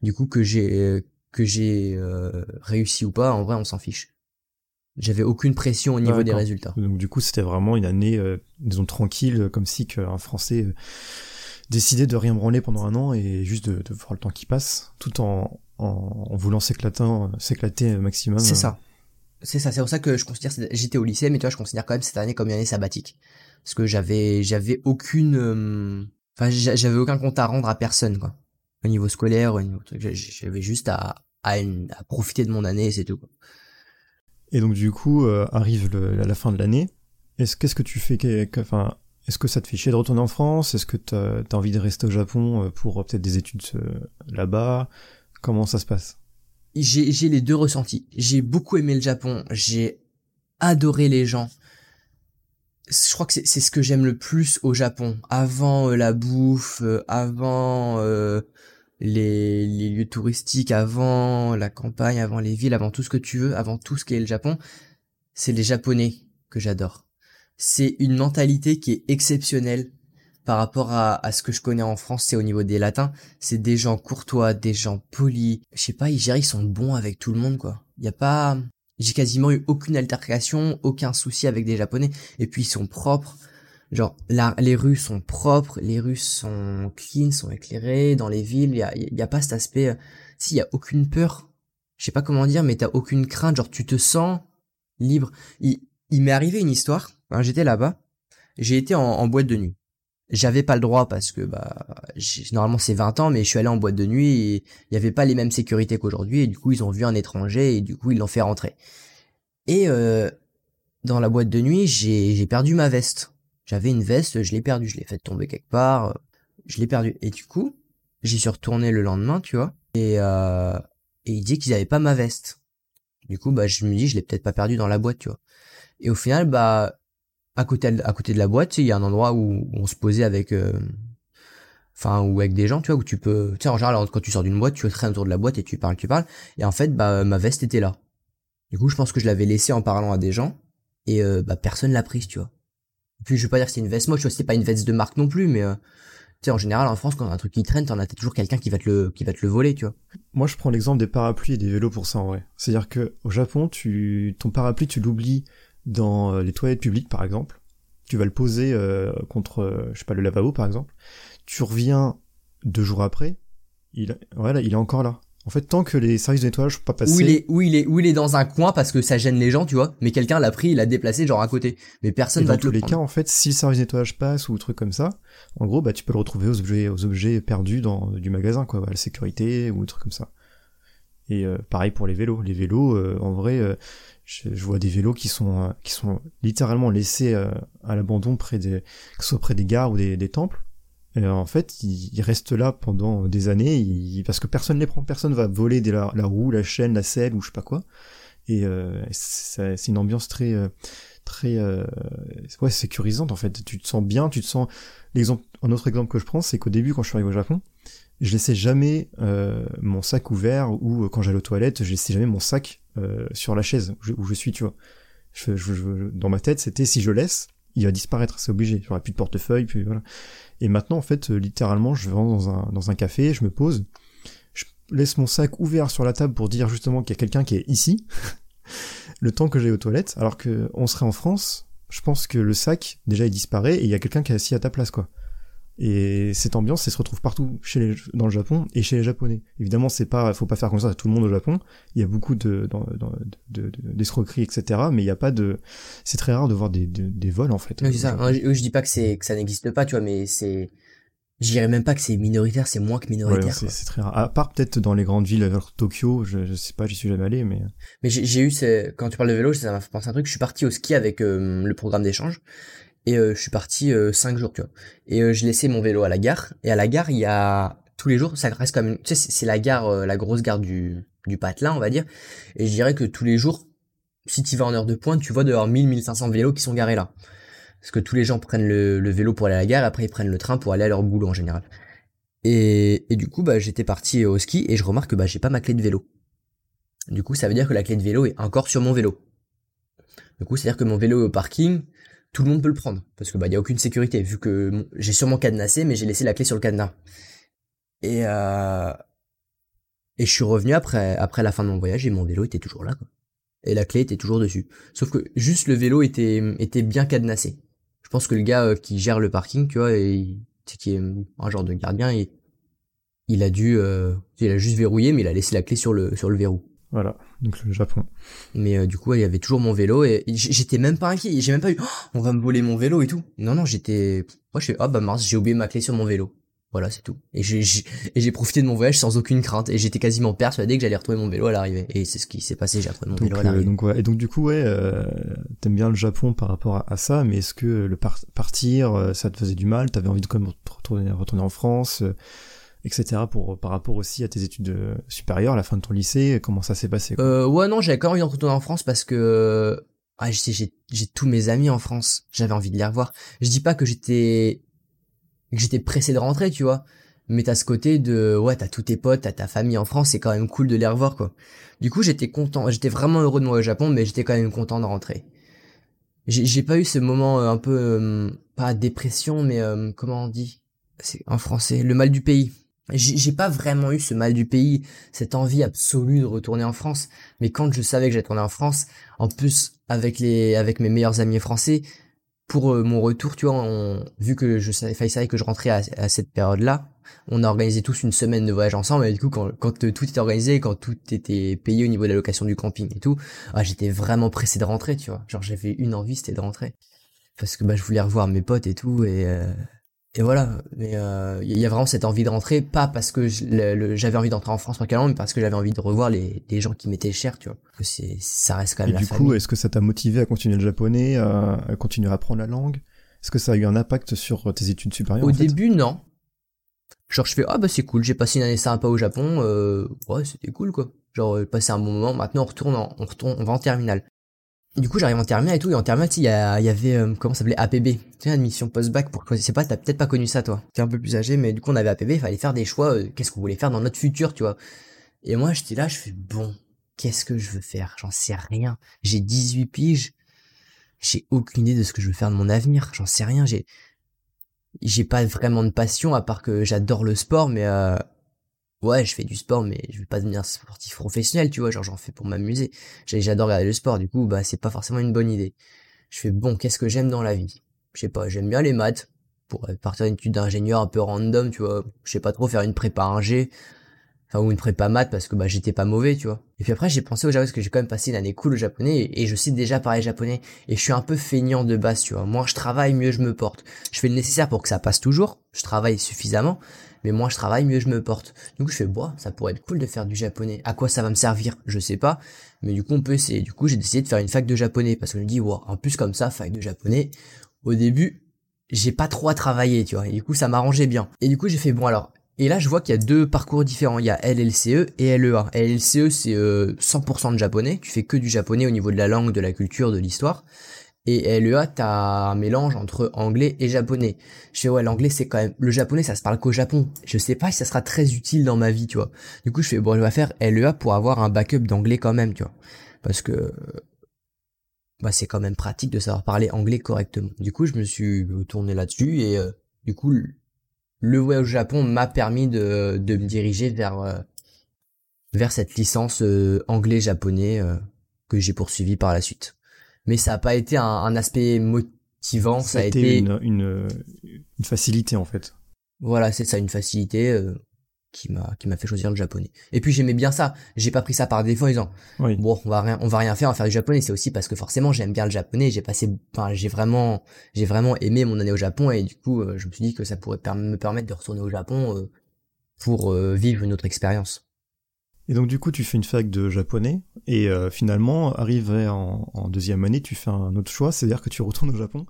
Du coup que j'ai euh, que j'ai euh, réussi ou pas, en vrai, on s'en fiche. J'avais aucune pression au niveau des résultats. Donc du coup, c'était vraiment une année, euh, disons, tranquille, euh, comme si qu'un Français euh, décidait de rien branler pendant un an et juste de, de voir le temps qui passe, tout en, en, en voulant s'éclater, s'éclater maximum. C'est euh. ça. C'est ça, c'est pour ça que je considère, j'étais au lycée, mais toi, je considère quand même cette année comme une année sabbatique. Parce que j'avais, j'avais aucune, euh, enfin, j'a- j'avais aucun compte à rendre à personne, quoi. Au niveau scolaire, au niveau truc, j'avais juste à, à, une- à profiter de mon année et c'est tout, quoi. Et donc du coup, euh, arrive le, la fin de l'année. Est-ce qu'est-ce que tu fais Enfin, est-ce que ça te fait chier de retourner en France? Est-ce que t'as as envie de rester au Japon euh, pour euh, peut-être des études là-bas? Comment ça se passe? J'ai, les deux ressentis. J'ai beaucoup aimé le Japon. J'ai adoré les gens. Je crois que c'est, ce que j'aime le plus au Japon. Avant la bouffe, euh, avant, les, les lieux touristiques avant la campagne, avant les villes, avant tout ce que tu veux, avant tout ce qu'est le Japon, c'est les Japonais que j'adore. C'est une mentalité qui est exceptionnelle par rapport à, à ce que je connais en France, c'est au niveau des latins, c'est des gens courtois, des gens polis. Je sais pas, ils gèrent, ils sont bons avec tout le monde, quoi. Y a pas, j'ai quasiment eu aucune altercation, aucun souci avec des japonais. Et puis ils sont propres. Genre, les rues sont propres, les rues sont clean, sont éclairées. Dans les villes, il y a, y a pas cet aspect. Euh, S'il y a aucune peur, je sais pas comment dire, mais t'as aucune crainte. Genre, tu te sens libre. Il, il m'est arrivé une histoire. Hein, J'étais là-bas. J'ai été en, en boîte de nuit j'avais pas le droit parce que bah normalement c'est 20 ans mais je suis allé en boîte de nuit et il y avait pas les mêmes sécurités qu'aujourd'hui et du coup ils ont vu un étranger et du coup ils l'ont fait rentrer. Et euh, dans la boîte de nuit, j'ai perdu ma veste. J'avais une veste, je l'ai perdue, je l'ai fait tomber quelque part, euh, je l'ai perdue et du coup, j'y suis retourné le lendemain, tu vois. Et euh, et il dit qu'ils avaient pas ma veste. Du coup, bah je me dis je l'ai peut-être pas perdue dans la boîte, tu vois. Et au final, bah à côté de, la boîte, il y a un endroit où on se posait avec euh, ou avec des gens, tu vois, où tu peux tu sais en général quand tu sors d'une boîte, tu traînes autour de la boîte et tu parles, tu parles et en fait bah ma veste était là. Du coup, je pense que je l'avais laissée en parlant à des gens et euh, bah personne l'a prise, tu vois. Puis je vais pas dire que c'est une veste moche, c'est pas une veste de marque non plus mais euh, tu sais en général en France quand un truc qui traîne, t'en as toujours quelqu'un qui va te le qui va te le voler, tu vois. Moi, je prends l'exemple des parapluies et des vélos pour ça en vrai. C'est-à-dire que au Japon, tu ton parapluie, tu l'oublies dans les toilettes publiques par exemple tu vas le poser euh, contre, euh, je sais pas, le lavabo par exemple, tu reviens deux jours après, il, voilà, il est encore là. En fait, tant que les services de nettoyage sont pas passés. Où il est, où il est, où il est dans un coin parce que ça gêne les gens, tu vois. Mais quelqu'un l'a pris, il l'a déplacé genre à côté. Mais personne et va dans tous les cas, en fait, si le service de nettoyage passe ou truc comme ça, en gros, bah, tu peux le retrouver aux objets, aux objets perdus dans, du magasin, quoi, la sécurité ou des trucs comme ça. Et euh, pareil pour les vélos. Les vélos, en vrai, je, vois des vélos qui sont qui sont littéralement laissés à l'abandon près des que ce soit près des gares ou des, des temples et en fait ils, restent là pendant des années parce que personne les prend personne va voler des, la, la, roue la chaîne la selle ou je sais pas quoi et euh, c'est une ambiance très très euh, ouais sécurisante en fait tu te sens bien tu te sens un autre exemple que je prends c'est qu'au début quand je suis arrivé au Japon je laissais jamais euh, mon sac ouvert ou euh, quand j'allais aux toilettes, je laissais jamais mon sac euh, sur la chaise où je, où je, suis, tu vois. Je, je, dans ma tête, c'était si je laisse, il va disparaître, c'est obligé. J'aurai plus de portefeuille, puis voilà. Et maintenant, en fait, euh, littéralement, je vais dans un, dans un café, je me pose, je laisse mon sac ouvert sur la table pour dire justement qu'il y a quelqu'un qui est ici, le temps que j'aille aux toilettes, alors que on serait en France, je pense que le sac, déjà, il disparaît et il y a quelqu'un qui est assis à ta place, quoi. Et cette ambiance, elle se retrouve partout chez les, dans le Japon et chez les Japonais. Évidemment, c'est pas, faut pas faire comme ça à tout le monde au Japon. Il y a beaucoup de, de, d'escroqueries, etc. Mais il y a pas de, c'est très rare de voir des, des, vols en fait. c'est ça. Je, je, dis pas que c'est que ça n'existe pas, tu vois, mais c'est, je dirais même pas que c'est minoritaire, c'est moins que minoritaire. Ouais, c'est très rare. À part peut-être dans les grandes villes, Tokyo, je, je sais pas, j'y suis jamais allé, mais. Mais j'ai eu, quand tu parles de vélo, ça m'a fait penser à un truc. Je suis parti au ski avec euh, le programme d'échange et euh, je suis parti euh, cinq jours, tu vois. Et euh, je laissais mon vélo à la gare. Et à la gare, il y a tous les jours, ça reste comme une... tu sais, c'est la gare, la grosse gare du du patelin, on va dire. Et je dirais que tous les jours, si tu vas en heure de pointe, tu vois dehors 1000, 1500 vélos qui sont garés là. Parce que tous les gens prennent le, le vélo pour aller à la gare, après ils prennent le train pour aller à leur boulot en général. Et, et du coup, bah, j'étais parti au ski et je remarque que bah, j'ai pas ma clé de vélo. Du coup, ça veut dire que la clé de vélo est encore sur mon vélo. Du coup, c'est-à-dire que mon vélo est au parking, tout le monde peut le prendre parce que bah il y a aucune sécurité vu que j'ai sûrement cadenassé mais j'ai laissé la clé sur le cadenas. Et euh, et je suis revenu après après la fin de mon voyage et mon vélo était toujours là quoi. Et la clé était toujours dessus. Sauf que juste le vélo était était bien cadenassé. Je pense que le gars euh, qui gère le parking, tu vois, et qui est un genre de gardien, il, il a dû euh, il a juste verrouillé mais il a laissé la clé sur le sur le verrou. Voilà, donc le Japon. Mais euh, du coup, il y avait toujours mon vélo et j'étais même pas inquiet. J'ai même pas eu, oh, on va me voler mon vélo et tout. Non, non, j'étais, moi je fais, ah bah mince, j'ai oublié ma clé sur mon vélo. Voilà, c'est tout. Et j'ai profité de mon voyage sans aucune crainte et j'étais quasiment persuadé que j'allais retrouver mon vélo à l'arrivée. Et c'est ce qui s'est passé, j'ai retrouvé mon vélo à l'arrivée. Euh, donc ouais, et donc du coup ouais, euh, t'aimes bien le Japon par rapport à, ça, mais est-ce que le partir, euh, ça te faisait du mal? T'avais envie de quand même retourner, retourner en France etc. pour par rapport aussi à tes études euh, supérieures, à la fin de ton lycée, comment ça s'est passé Euh, ouais, non, j'avais quand même envie de retourner en France parce que ah, j'ai j'ai tous mes amis en France, j'avais envie de les revoir. Je dis pas que j'étais que j'étais pressé de rentrer, tu vois, mais t'as ce côté de ouais t'as tous tes potes t'as ta famille en France c'est quand même cool de les revoir quoi. Du coup j'étais content j'étais vraiment heureux de moi au Japon mais j'étais quand même content de rentrer. J'ai pas eu ce moment euh, un peu euh, pas dépression mais euh, comment on dit? C'est en français le mal du pays j'ai pas vraiment eu ce mal du pays cette envie absolue de retourner en France. Mais quand je savais que j'allais retourner en France en plus avec les avec mes meilleurs amis français pour mon retour tu vois vu que je savais, que je rentrais à, cette période là on a organisé tous une semaine de voyage ensemble. Et du coup quand, quand tout était organisé quand tout était payé au niveau de la location du camping et tout ah, j'étais vraiment pressé de rentrer tu vois. Genre j'avais une envie c'était de rentrer. Parce que bah je voulais revoir mes potes et tout et euh, et voilà mais il euh, y a vraiment cette envie de rentrer pas parce que j'avais envie d'entrer en France mais parce que j'avais envie de revoir les, les gens qui m'étaient chers tu vois que c'est ça reste quand même et du coup est-ce que ça t'a motivé à continuer le japonais à, continuer à apprendre la langue? Est-ce que ça a eu un impact sur tes études supérieures Au début, non. Genre je fais ah bah c'est cool, j'ai passé une année sympa au Japon, euh, ouais c'était cool quoi. Genre euh, passé un bon moment. Maintenant on retourne, en, on retourne, on va en terminale. Du coup j'arrive en terminale et tout et en terminale il y, avait euh, comment ça s'appelait APB, tu sais admission post-bac pour c'est pas t'as peut-être pas connu ça toi. T'es un peu plus âgé mais du coup on avait APB, il fallait faire des choix. Euh, qu'est-ce qu'on voulait faire dans notre futur tu vois. Et moi j'étais là, je fais bon, qu'est-ce que je veux faire? J'en sais rien. J'ai 18 piges, j'ai aucune idée de ce que je veux faire de mon avenir. J'en sais rien. J'ai j'ai pas vraiment de passion à part que j'adore le sport mais euh, ouais je fais du sport mais je vais pas devenir sportif professionnel tu vois genre j'en fais pour m'amuser. J'adore regarder le sport du coup bah c'est pas forcément une bonne idée. Je fais bon qu'est-ce que j'aime dans la vie? Je sais pas j'aime bien les maths. Pour partir d'une étude d'ingénieur un peu random tu vois. Je sais pas trop faire une prépa ingé enfin ou une prépa maths parce que bah j'étais pas mauvais tu vois. Et puis après j'ai pensé au japonais parce que j'ai quand même passé une année cool au japonais et, je sais déjà parler japonais et je suis un peu feignant de base tu vois. Moins je travaille mieux je me porte. Je fais le nécessaire pour que ça passe toujours. Je travaille suffisamment mais moins je travaille mieux je me porte donc je fais bois ça pourrait être cool de faire du japonais à quoi ça va me servir? Je sais pas mais du coup on peut essayer du coup j'ai décidé de faire une fac de japonais parce que je me dis wow, en plus comme ça fac de japonais au début j'ai pas trop à travailler, tu vois. Et du coup, ça m'arrangeait bien. Et du coup, j'ai fait, bon, alors, et là, je vois qu'il y a deux parcours différents. Il y a LLCE et LEA. LLCE, c'est 100% euh, de japonais. Tu fais que du japonais au niveau de la langue, de la culture, de l'histoire. Et LEA, t'as un mélange entre anglais et japonais. Je fais, ouais, l'anglais, c'est quand même... Le japonais, ça se parle qu'au Japon. Je sais pas si ça sera très utile dans ma vie, tu vois. Du coup, je fais, bon, je vais faire LEA pour avoir un backup d'anglais quand même, tu vois. Parce que... Bah, c'est quand même pratique de savoir parler anglais correctement. Du coup, je me suis tourné là-dessus et... Euh, du coup, le voyage au Japon m'a permis de, de me diriger vers euh, vers cette licence euh, anglais-japonais que j'ai poursuivi par la suite. Mais ça n'a pas été un, aspect motivant, ça, a été une, une, une facilité en fait. Voilà, c'est ça, une facilité qui m'a qui m'a fait choisir le japonais. Et puis j'aimais bien ça. J'ai pas pris ça par défaut en disant bon on va rien on va rien faire on va faire du japonais. C'est aussi parce que forcément j'aime bien le japonais. J'ai passé enfin j'ai vraiment j'ai vraiment aimé mon année au Japon et du coup euh, je me suis dit que ça pourrait me permettre de retourner au Japon euh, pour euh, vivre une autre expérience. Et donc du coup tu fais une fac de japonais et finalement arrivé en, deuxième année tu fais un autre choix, c'est-à-dire que tu retournes au Japon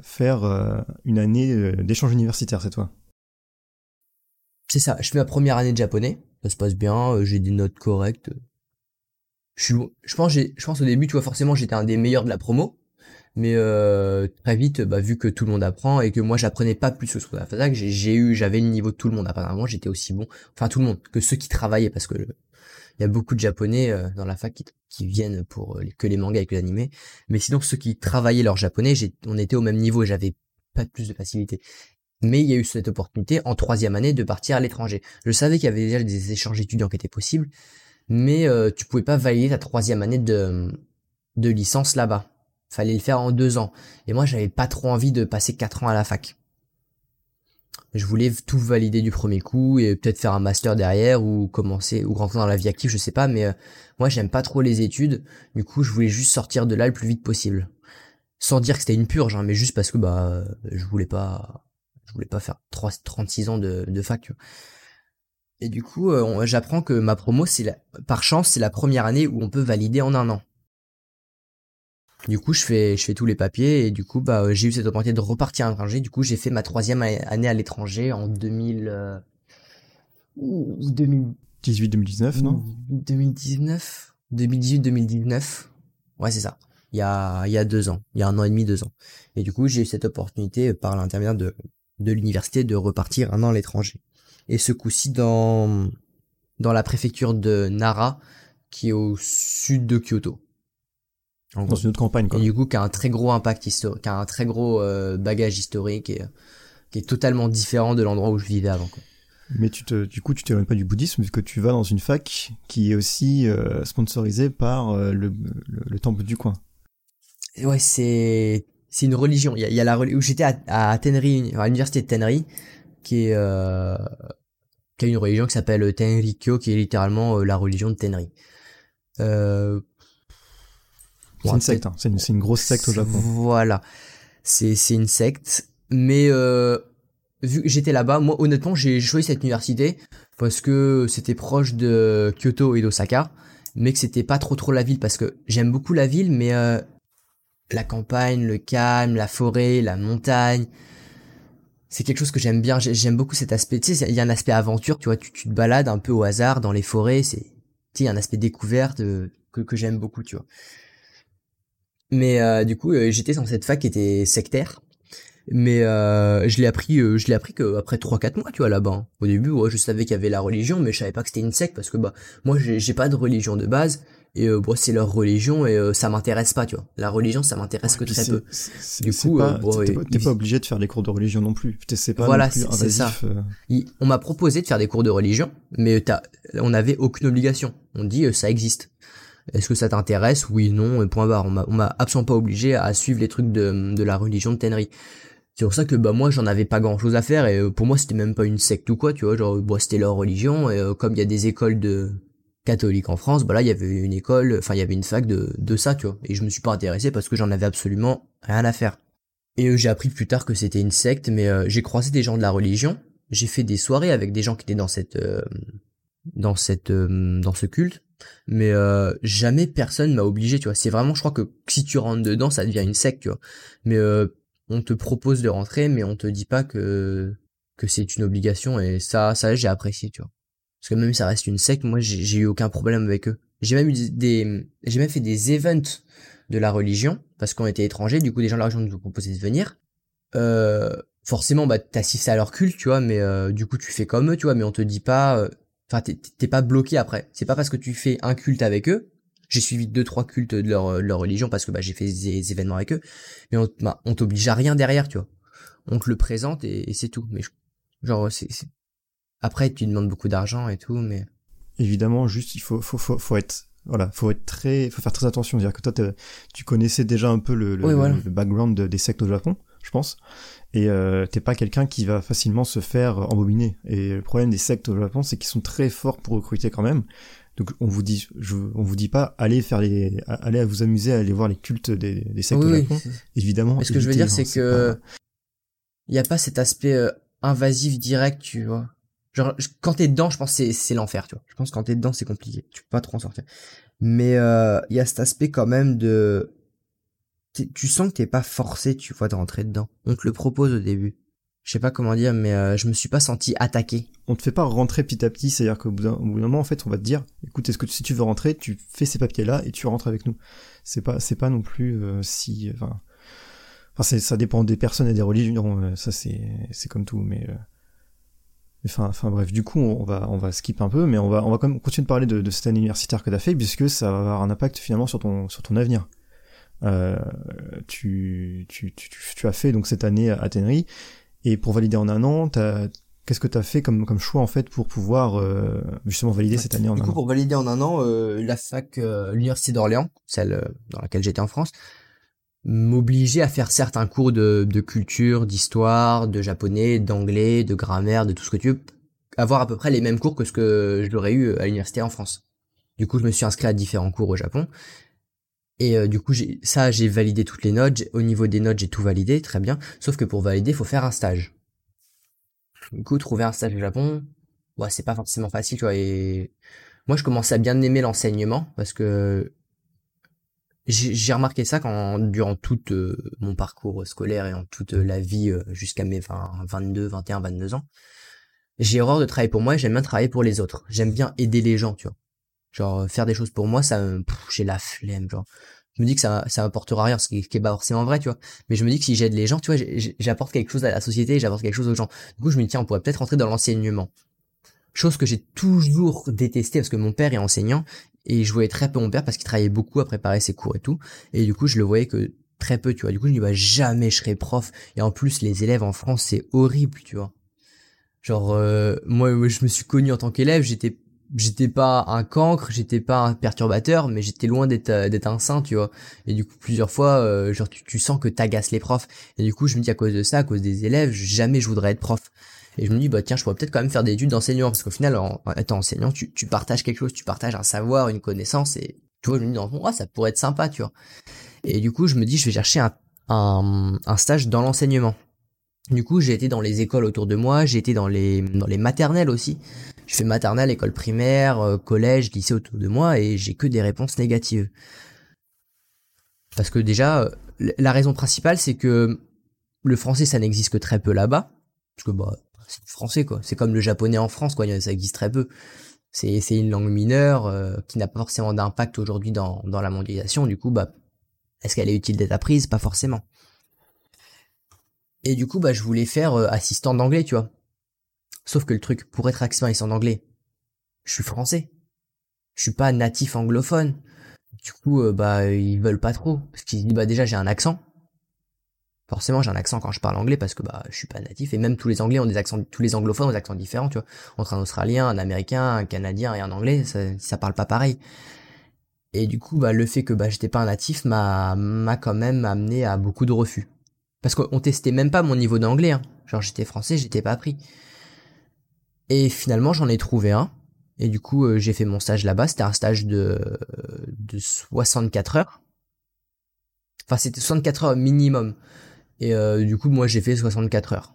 faire une année d'échange universitaire c'est toi? C'est ça, je fais ma première année de japonais, ça se passe bien, euh, j'ai des notes correctes. Je suis, je pense, je pense au début, tu vois, forcément, j'étais un des meilleurs de la promo, mais euh, très vite, bah, vu que tout le monde apprend et que moi, j'apprenais pas plus sur la fac, j'ai, j'ai eu, j'avais le niveau de tout le monde. Apparemment, j'étais aussi bon, enfin tout le monde, que ceux qui travaillaient, parce que il y a beaucoup de japonais euh, dans la fac qui, qui viennent pour que les mangas et que les animés, mais sinon ceux qui travaillaient leur japonais, on était au même niveau, j'avais pas plus de facilité. Mais il y a eu cette opportunité en troisième année de partir à l'étranger. Je savais qu'il y avait déjà des échanges étudiants qui étaient possibles, mais euh, tu pouvais pas valider ta troisième année de, de licence là-bas. Fallait le faire en deux ans. Et moi, j'avais pas trop envie de passer quatre ans à la fac. Je voulais tout valider du premier coup et peut-être faire un master derrière ou commencer ou rentrer dans la vie active, je sais pas. Mais euh, moi, j'aime pas trop les études. Du coup, je voulais juste sortir de là le plus vite possible. Sans dire que c'était une purge, hein, mais juste parce que bah je voulais pas je voulais pas faire 3, 36 ans de, fac. Et du coup, euh, j'apprends que ma promo, c'est par chance, c'est la première année où on peut valider en un an. Du coup, je fais, je fais tous les papiers et du coup, bah, j'ai eu cette opportunité de repartir à l'étranger. Du coup, j'ai fait ma troisième année à l'étranger en 2000, 2018, 2019, non? 2019, 2018, 2019. Ouais, c'est ça. Il y a, il y a deux ans, il y a un an et demi, deux ans. Et du coup, j'ai eu cette opportunité par l'intermédiaire de, de l'université de repartir un an à l'étranger. Et ce coup-ci dans dans la préfecture de Nara, qui est au sud de Kyoto. En dans une autre campagne, quoi. Et du coup, qui a un très gros impact historique, qui a un très gros euh, bagage historique et qui est totalement différent de l'endroit où je vivais avant. Quoi. Mais tu te, du coup, tu t'éloignes pas du bouddhisme vu que tu vas dans une fac qui est aussi euh, sponsorisée par euh, le, le, temple du coin. Ouais, c'est c'est une religion. Il y a, il y a la où j'étais à, à Tenri, à l'université de Tenri, qui est euh, qui a une religion qui s'appelle Tenrikyo, qui est littéralement euh, la religion de Tenri. Euh, c'est une secte, hein. c'est une, une, grosse secte au Japon. Voilà, c'est une secte, mais euh, vu que j'étais là-bas, moi honnêtement j'ai choisi cette université parce que c'était proche de Kyoto et d'Osaka, mais que c'était pas trop trop la ville parce que j'aime beaucoup la ville, mais euh, la campagne, le calme, la forêt, la montagne, c'est quelque chose que j'aime bien. J'aime beaucoup cet aspect. Tu sais, il y a un aspect aventure, tu vois, tu, tu te balades un peu au hasard dans les forêts, c'est, tu sais, il y a un aspect découverte euh, que, que j'aime beaucoup, tu vois. Mais euh, du coup, j'étais dans cette fac qui était sectaire. Mais euh, je l'ai appris euh, je l'ai appris que après 3 4 mois tu vois là-bas hein. au début ouais, je savais qu'il y avait la religion mais je savais pas que c'était une secte parce que bah moi j'ai pas de religion de base et euh, bon, c'est leur religion et euh, ça m'intéresse pas tu vois. La religion ça m'intéresse que très peu. du coup euh, bon, t'es pas, obligé de faire des cours de religion non plus. C'est pas voilà c'est ça. on m'a proposé de faire des cours de religion mais t'as on avait aucune obligation. On dit ça existe est-ce que ça t'intéresse? Oui, non, point barre. On m'a absolument pas obligé à suivre les trucs de, de la religion de Tenry. C'est pour ça que bah moi j'en avais pas grand chose à faire et euh, pour moi c'était même pas une secte ou quoi, tu vois, genre bah, c'était leur religion et euh, comme il y a des écoles de catholiques en France, bah là il y avait une école, enfin il y avait une fac de de ça, tu vois. Et je me suis pas intéressé parce que j'en avais absolument rien à faire. Et euh, j'ai appris plus tard que c'était une secte, mais j'ai croisé des gens de la religion, j'ai fait des soirées avec des gens qui étaient dans cette dans cette dans ce culte mais jamais personne m'a obligé tu vois c'est vraiment je crois que si tu rentres dedans ça devient une secte tu vois mais on te propose de rentrer, mais on te dit pas que que c'est une obligation et ça, ça j'ai apprécié, tu vois. Parce que même si ça reste une secte, moi j'ai eu aucun problème avec eux. J'ai même eu des, j'ai même fait des events de la religion parce qu'on était étrangers, du coup des gens de la religion nous ont de venir. Euh, forcément, bah t'assistes à leur culte, tu vois, mais euh, du coup tu fais comme eux, tu vois, mais on te dit pas, euh, enfin t'es pas bloqué après. C'est pas parce que tu fais un culte avec eux j'ai suivi deux trois cultes de leur, leur religion parce que bah, j'ai fait des événements avec eux, mais on, bah, on t'oblige à rien derrière, tu vois. On te le présente et, c'est tout. Mais genre c'est après tu demandes beaucoup d'argent et tout, mais évidemment juste il faut faut faut, faut être voilà, faut être très, faut faire très attention. dire que toi, tu connaissais déjà un peu le, le, background des sectes au Japon, je pense, et euh, t'es pas quelqu'un qui va facilement se faire embobiner. Et le problème des sectes au Japon, c'est qu'ils sont très forts pour recruter quand même. Donc on vous dit, je, on vous dit pas allez faire les, allez vous amuser, à aller voir les cultes des, des sectes oui, Japon. Évidemment. Mais ce que je veux dire, c'est que il y a pas cet aspect euh, invasif direct, tu vois. Genre quand t'es dedans, je pense c'est c'est l'enfer, tu vois. Je pense que quand t'es dedans, c'est compliqué. Tu peux pas trop en sortir. Mais euh, il y a cet aspect quand même de tu sens que t'es pas forcé, tu vois, de rentrer dedans. On te le propose au début je sais pas comment dire, mais euh, je me suis pas senti attaqué. On te fait pas rentrer petit à petit, c'est-à-dire qu'au bout d'un moment, en fait, on va te dire, écoute, est-ce que si tu veux rentrer, tu fais ces papiers-là et tu rentres avec nous. C'est pas, c'est pas non plus euh, si, enfin, ça dépend des personnes et des religions. Euh, ça, c'est, c'est comme tout, mais. Enfin, enfin bref, du coup, on va, on va skip un peu, mais on va, on va quand même continuer de parler de, de cette année universitaire que t'as fait, puisque ça va avoir un impact finalement sur ton, sur ton avenir. Euh, tu, tu, tu, tu, as fait donc cette année à Tenerife et pour valider en un an, qu'est-ce que tu as fait comme, comme choix en fait pour pouvoir euh, justement valider cette année en un an Du coup, pour valider en un an, euh, la fac, euh, l'université d'Orléans, celle dans laquelle j'étais en France, m'obligeait à faire certains cours de, de culture, d'histoire, de japonais, d'anglais, de grammaire, de tout ce que tu veux, avoir à peu près les mêmes cours que ce que je l'aurais eu à l'université en France. Du coup, je me suis inscrit à différents cours au Japon. Et euh, du coup, ça, j'ai validé toutes les notes. Au niveau des notes, j'ai tout validé, très bien. Sauf que pour valider, il faut faire un stage. Du coup, trouver un stage au Japon, ouais, c'est pas forcément facile. Et moi, je commence à bien aimer l'enseignement parce que j'ai remarqué ça quand durant tout euh, mon parcours scolaire et en toute la vie euh, jusqu'à mes 20, 22, 21, 22 ans. J'ai horreur de travailler pour moi et j'aime bien travailler pour les autres. J'aime bien aider les gens, tu vois. Genre faire des choses pour moi, ça, j'ai la flemme, genre. Je me dis que ça ça m'apportera rien ce qui, qui est pas forcément vrai tu vois. Mais je me dis que si j'aide les gens tu vois j'apporte quelque chose à la société j'apporte quelque chose aux gens. Du coup je me dis tiens on pourrait peut-être rentrer dans l'enseignement. Chose que j'ai toujours détesté parce que mon père est enseignant et je voyais très peu mon père parce qu'il travaillait beaucoup à préparer ses cours et tout. Et du coup je le voyais que très peu tu vois. Du coup je me dis bah jamais je serai prof. Et en plus les élèves en France c'est horrible tu vois. Genre euh, moi je me suis connu en tant qu'élève j'étais j'étais pas un cancre, j'étais pas un perturbateur, mais j'étais loin d'être euh, d'être un saint, tu vois. Et du coup, plusieurs fois, euh, genre tu, tu sens que t'agaces les profs. Et du coup, je me dis à cause de ça, à cause des élèves, jamais je voudrais être prof. Et je me dis bah tiens, je pourrais peut-être quand même faire des études d'enseignant parce qu'au final, en, étant enseignant, tu, tu partages quelque chose, tu partages un savoir, une connaissance, et tu vois, je me dis dans le ça pourrait être sympa, tu vois. Et du coup, je me dis je vais chercher un un, un stage dans l'enseignement. Du coup, j'ai été dans les écoles autour de moi, j'ai été dans les dans les maternelles aussi. Je fais maternelle, école primaire, euh, collège, lycée autour de moi et j'ai que des réponses négatives. Parce que déjà, euh, la raison principale, c'est que le français, ça n'existe que très peu là-bas. Parce que bah, c'est français quoi. C'est comme le japonais en France quoi, ça existe très peu. C'est une langue mineure euh, qui n'a pas forcément d'impact aujourd'hui dans dans la mondialisation. Du coup, bah, est-ce qu'elle est utile d'être apprise? Pas forcément. Et du coup, bah, je voulais faire assistant d'anglais, tu vois. Sauf que le truc, pour être accent en anglais, je suis français. Je suis pas natif anglophone. Du coup, euh, bah, ils veulent pas trop. Parce qu'ils disent, bah, déjà, j'ai un accent. Forcément, j'ai un accent quand je parle anglais parce que, bah, je suis pas natif. Et même tous les anglais ont des accents, tous les anglophones ont des accents différents, tu vois. Entre un australien, un américain, un canadien et un anglais, ça, ça parle pas pareil. Et du coup, bah, le fait que, bah, j'étais pas un natif m'a, m'a quand même amené à beaucoup de refus. Parce qu'on testait même pas mon niveau d'anglais, hein. Genre, j'étais français, j'étais pas pris. Et finalement, j'en ai trouvé un. Et du coup, euh, j'ai fait mon stage là-bas. C'était un stage de, de 64 heures. Enfin, c'était 64 heures minimum. Et euh, du coup, moi, j'ai fait 64 heures.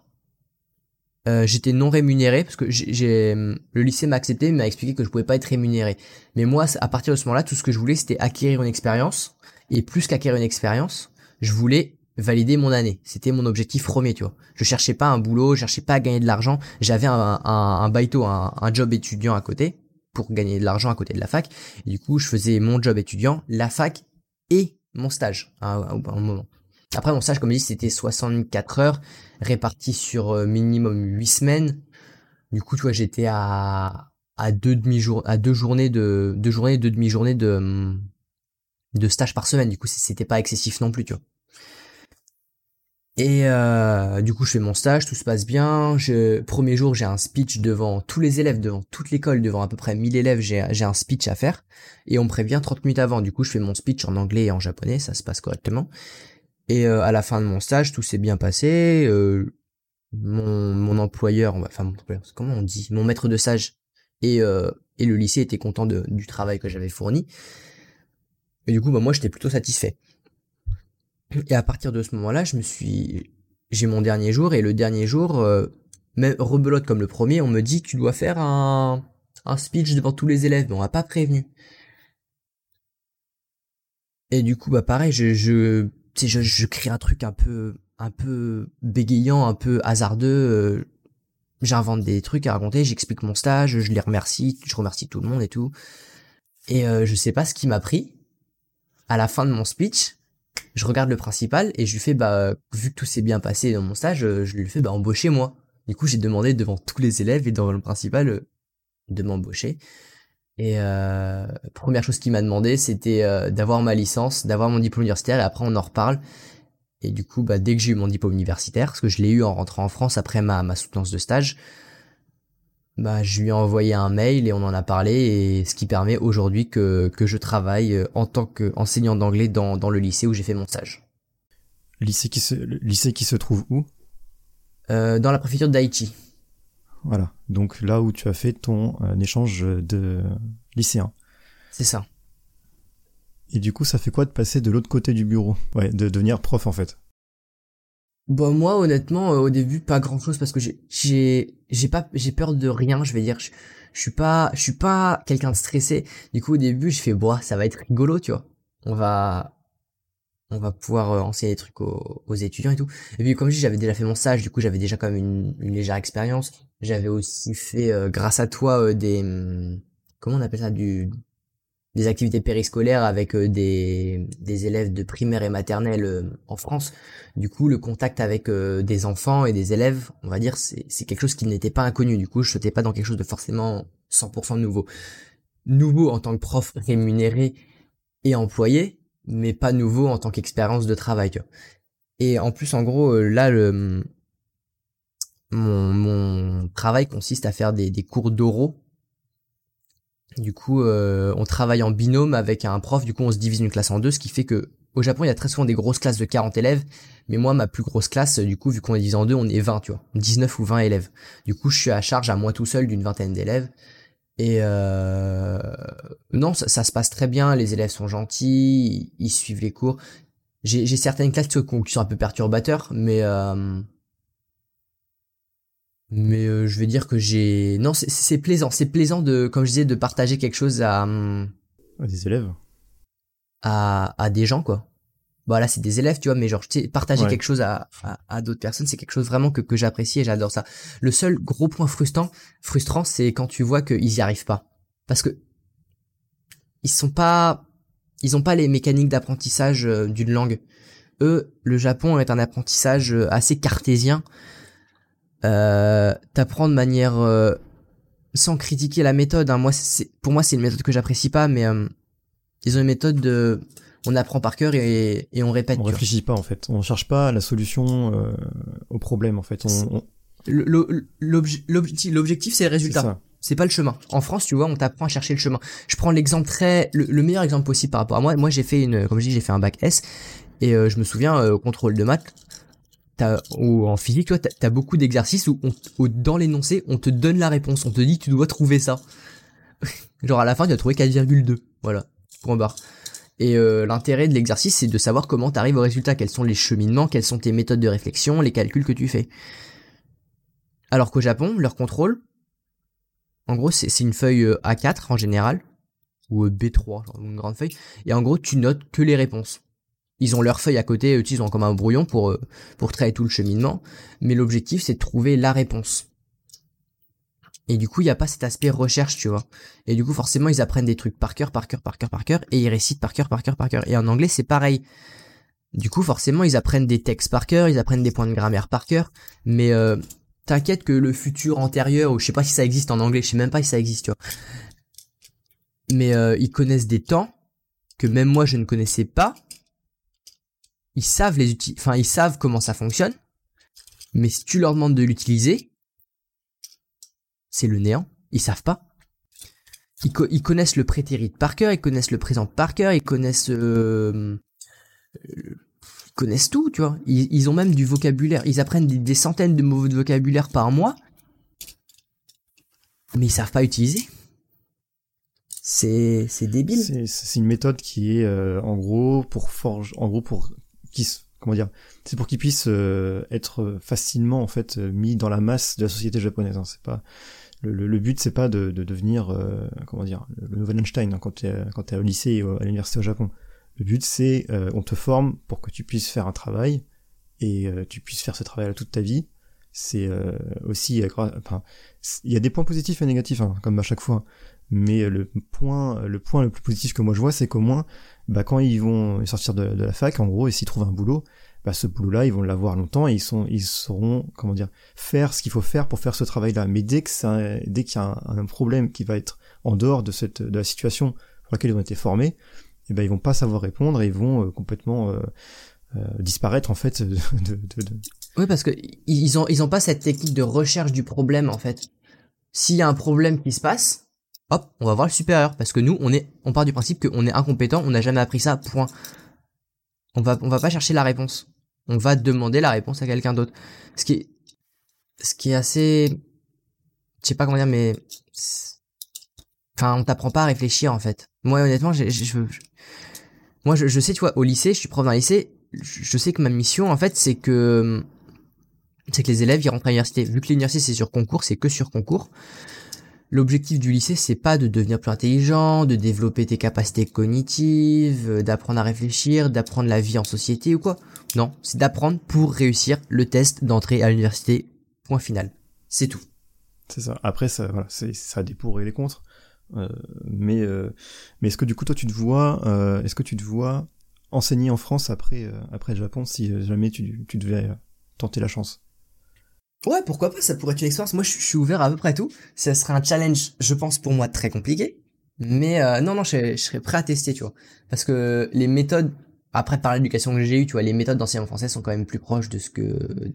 Euh, j'étais non rémunéré parce que j'ai le lycée m'a accepté, m'a expliqué que je pouvais pas être rémunéré. Mais moi, à partir de ce moment-là, tout ce que je voulais, c'était acquérir une expérience. Et plus qu'acquérir une expérience, je voulais valider mon année. C'était mon objectif premier, tu vois. Je cherchais pas un boulot, je cherchais pas à gagner de l'argent. J'avais un, un, un baito, un, un, job étudiant à côté pour gagner de l'argent à côté de la fac. Du coup, je faisais mon job étudiant, la fac et mon stage à, un moment. Après, mon stage, comme je dis, c'était 64 heures réparties sur euh, minimum 8 semaines. Du coup, tu vois, j'étais à, à deux demi-jours, à deux journées de, deux journées, deux demi-journées de, de stage par semaine. Du coup, c'était pas excessif non plus, tu vois. Et euh, du coup, je fais mon stage, tout se passe bien. Je, premier jour, j'ai un speech devant tous les élèves, devant toute l'école, devant à peu près 1000 élèves, j'ai un speech à faire. Et on me prévient 30 minutes avant. Du coup, je fais mon speech en anglais et en japonais, ça se passe correctement. Et euh, à la fin de mon stage, tout s'est bien passé. Euh, mon, mon employeur, enfin mon employeur, comment on dit, mon maître de stage et, euh, et le lycée étaient contents du travail que j'avais fourni. Et du coup, bah, moi, j'étais plutôt satisfait. Et à partir de ce moment-là, je me suis, j'ai mon dernier jour et le dernier jour, euh, même rebelote comme le premier, on me dit tu dois faire un, un speech devant tous les élèves, mais on m'a pas prévenu. Et du coup, bah pareil, je, je, je, je crée un truc un peu, un peu bégayant, un peu hasardeux. Euh, j'invente des trucs à raconter, j'explique mon stage, je les remercie, je remercie tout le monde et tout. Et euh, je sais pas ce qui m'a pris. À la fin de mon speech, je regarde le principal et je lui fais bah vu que tout s'est bien passé dans mon stage, euh, je lui fais bah embaucher moi. Du coup, j'ai demandé devant tous les élèves et devant le principal euh, de m'embaucher. Et euh, première chose qu'il m'a demandé, c'était euh, d'avoir ma licence, d'avoir mon diplôme universitaire et après on en reparle. Et du coup, bah dès que j'ai eu mon diplôme universitaire, parce que je l'ai eu en rentrant en France après ma ma soutenance de stage, bah, je lui ai envoyé un mail et on en a parlé et ce qui permet aujourd'hui que, que je travaille euh, en tant qu'enseignant d'anglais dans, dans le lycée où j'ai fait mon stage. Lycée qui se, lycée qui se trouve où? Euh, Dans la préfecture d'Haïti. Voilà, donc là où tu as fait ton euh, échange de lycéen. C'est ça. Et du coup, ça fait quoi de passer de l'autre côté du bureau? Ouais, de devenir prof en fait. Bon moi honnêtement euh, au début pas grand chose parce que j'ai j'ai pas j'ai peur de rien je vais dire. Je, suis pas je suis pas quelqu'un de stressé. Du coup au début je fais bois ça va être rigolo tu vois. On va on va pouvoir euh, enseigner des trucs aux, étudiants et tout. Et puis comme je dis j'avais déjà fait mon stage du coup j'avais déjà quand même une, une légère expérience. J'avais aussi fait euh, grâce à toi des hum, comment on appelle ça? Du des activités périscolaires avec euh, des, élèves de primaire et maternelle euh, en France. Du coup, le contact avec euh, des enfants et des élèves, on va dire, c'est quelque chose qui n'était pas inconnu. Du coup, je sautais pas dans quelque chose de forcément 100% nouveau. Nouveau en tant que prof rémunéré et employé, mais pas nouveau en tant qu'expérience de travail. Et en plus, en gros, là, le, mon, mon travail consiste à faire des, des cours d'oraux du coup, euh, on travaille en binôme avec un prof. Du coup, on se divise une classe en deux, ce qui fait que au Japon, il y a très souvent des grosses classes de 40 élèves. Mais moi, ma plus grosse classe, du coup, vu qu'on est divisé en deux, on est 20, tu vois. 19 ou 20 élèves. Du coup, je suis à charge à moi tout seul d'une vingtaine d'élèves. Et euh... non, ça, se passe très bien. Les élèves sont gentils, ils, suivent les cours. J'ai certaines classes qui sont un peu perturbateurs, mais euh... Mais euh, je vais dire que j'ai non c'est plaisant. C'est plaisant de comme je disais de partager quelque chose à à des élèves. à à des gens quoi. Bah là c'est des élèves tu vois mais genre partager quelque chose à à, d'autres personnes c'est quelque chose vraiment que que j'apprécie et j'adore ça. Le seul gros point frustrant frustrant c'est quand tu vois qu'ils y arrivent pas. Parce que ils sont pas ils ont pas les mécaniques d'apprentissage euh, d'une langue. Eux le Japon est un apprentissage euh, assez cartésien euh, t'apprends de manière euh, sans critiquer la méthode. Hein. Moi, c'est pour moi c'est une méthode que j'apprécie pas, mais euh, ils ont une méthode de on apprend par cœur et, et on répète. On réfléchit pas en fait. On cherche pas la solution euh, au problème en fait. On, L'objectif c'est le résultat. C'est pas le chemin. En France, tu vois, on t'apprend à chercher le chemin. Je prends l'exemple très, le, meilleur exemple possible par rapport à moi. Moi, j'ai fait une, comme je dis, j'ai fait un bac S et je me souviens au contrôle de maths, ou en physique, tu vois, t'as as beaucoup d'exercices où, dans l'énoncé, on te donne la réponse, on te dit tu dois trouver ça. Genre à la fin, tu as trouvé 4,2. Voilà, point barre. Et euh, l'intérêt de l'exercice, c'est de savoir comment tu arrives au résultat, quels sont les cheminements, quelles sont tes méthodes de réflexion, les calculs que tu fais? Alors qu'au Japon, leur contrôle, en gros, c'est une feuille euh, A4 en général, ou euh, B3, genre une grande feuille, et en gros, tu notes que les réponses. Ils ont leur feuille à côté, ils ont comme un brouillon pour euh, pour traiter tout le cheminement, mais l'objectif c'est de trouver la réponse. Et du coup, il n'y a pas cet aspect recherche, tu vois. Et du coup, forcément, ils apprennent des trucs par cœur, par cœur, par cœur, par cœur, et ils récitent par cœur, par cœur, par cœur. Et en anglais, c'est pareil. Du coup, forcément, ils apprennent des textes par cœur, ils apprennent des points de grammaire par cœur, mais euh, t'inquiète que le futur antérieur, ou je sais pas si ça existe en anglais, je sais même pas si ça existe, tu vois. Mais euh, ils connaissent des temps que même moi je ne connaissais pas, ils savent les enfin ils savent comment ça fonctionne, mais si tu leur demandes de l'utiliser, c'est le néant. Ils savent pas. Ils, connaissent le prétérit par cœur, ils connaissent le présent par cœur, ils connaissent, euh, connaissent tout, tu vois. Ils, ont même du vocabulaire. Ils apprennent des, centaines de mots de vocabulaire par mois, mais ils savent pas utiliser. C'est c'est débile. C'est une méthode qui est euh, en gros pour forge, en gros pour comment dire, c'est pour qu'ils puissent euh, être facilement en fait mis dans la masse de la société japonaise. Hein. C'est pas le, le, but, c'est pas de, de devenir euh, comment dire le nouvel Einstein hein, quand t'es quand t'es au lycée ou à l'université au Japon. Le but, c'est euh, on te forme pour que tu puisses faire un travail et tu puisses faire ce travail toute ta vie. C'est aussi, enfin, il y a des points positifs et négatifs hein, comme à chaque fois. Mais le point, le point le plus positif que moi je vois, c'est qu'au moins bah quand ils vont sortir de, la fac, en gros, et s'ils trouvent un boulot, bah ce boulot-là, ils vont l'avoir longtemps et ils sont, ils sauront, comment dire, faire ce qu'il faut faire pour faire ce travail-là. Mais dès que ça, dès qu'il y a un, problème qui va être en dehors de cette, de la situation pour laquelle ils ont été formés, eh ben ils vont pas savoir répondre et ils vont euh, complètement euh, euh, disparaître en fait de, de, de, Oui, parce que ils ont, ils ont pas cette technique de recherche du problème en fait. S'il y a un problème qui se passe, hop, on va voir le supérieur parce que nous on est on part du principe qu'on est incompétent, on n'a jamais appris ça, point. On va on va pas chercher la réponse. On va demander la réponse à quelqu'un d'autre. Ce qui est ce qui est assez je sais pas comment dire mais enfin on t'apprend pas à réfléchir en fait. Moi honnêtement, je, je, moi je, je sais tu vois au lycée, je suis prof d'un lycée, je sais que ma mission en fait c'est que c'est que les élèves ils rentrent à l'université. Vu que l'université c'est sur concours, c'est que sur concours. L'objectif du lycée, c'est pas de devenir plus intelligent, de développer tes capacités cognitives, euh, d'apprendre à réfléchir, d'apprendre la vie en société ou quoi. Non, c'est d'apprendre pour réussir le test d'entrée à l'université. Point final. C'est tout. C'est ça. Après, ça, voilà, ça a des pour et des contre. mais mais est-ce que du coup toi tu te vois, est-ce que tu te vois enseigner en France après après le Japon si jamais tu, tu devais tenter la chance? Ouais, pourquoi pas, ça pourrait être une expérience. Moi, je, suis ouvert à peu près tout. Ça serait un challenge, je pense, pour moi, très compliqué. Mais euh, non, non, je, je, serais prêt à tester, tu vois. Parce que les méthodes, après par l'éducation que j'ai eue, tu vois, les méthodes d'enseignement français sont quand même plus proches de ce que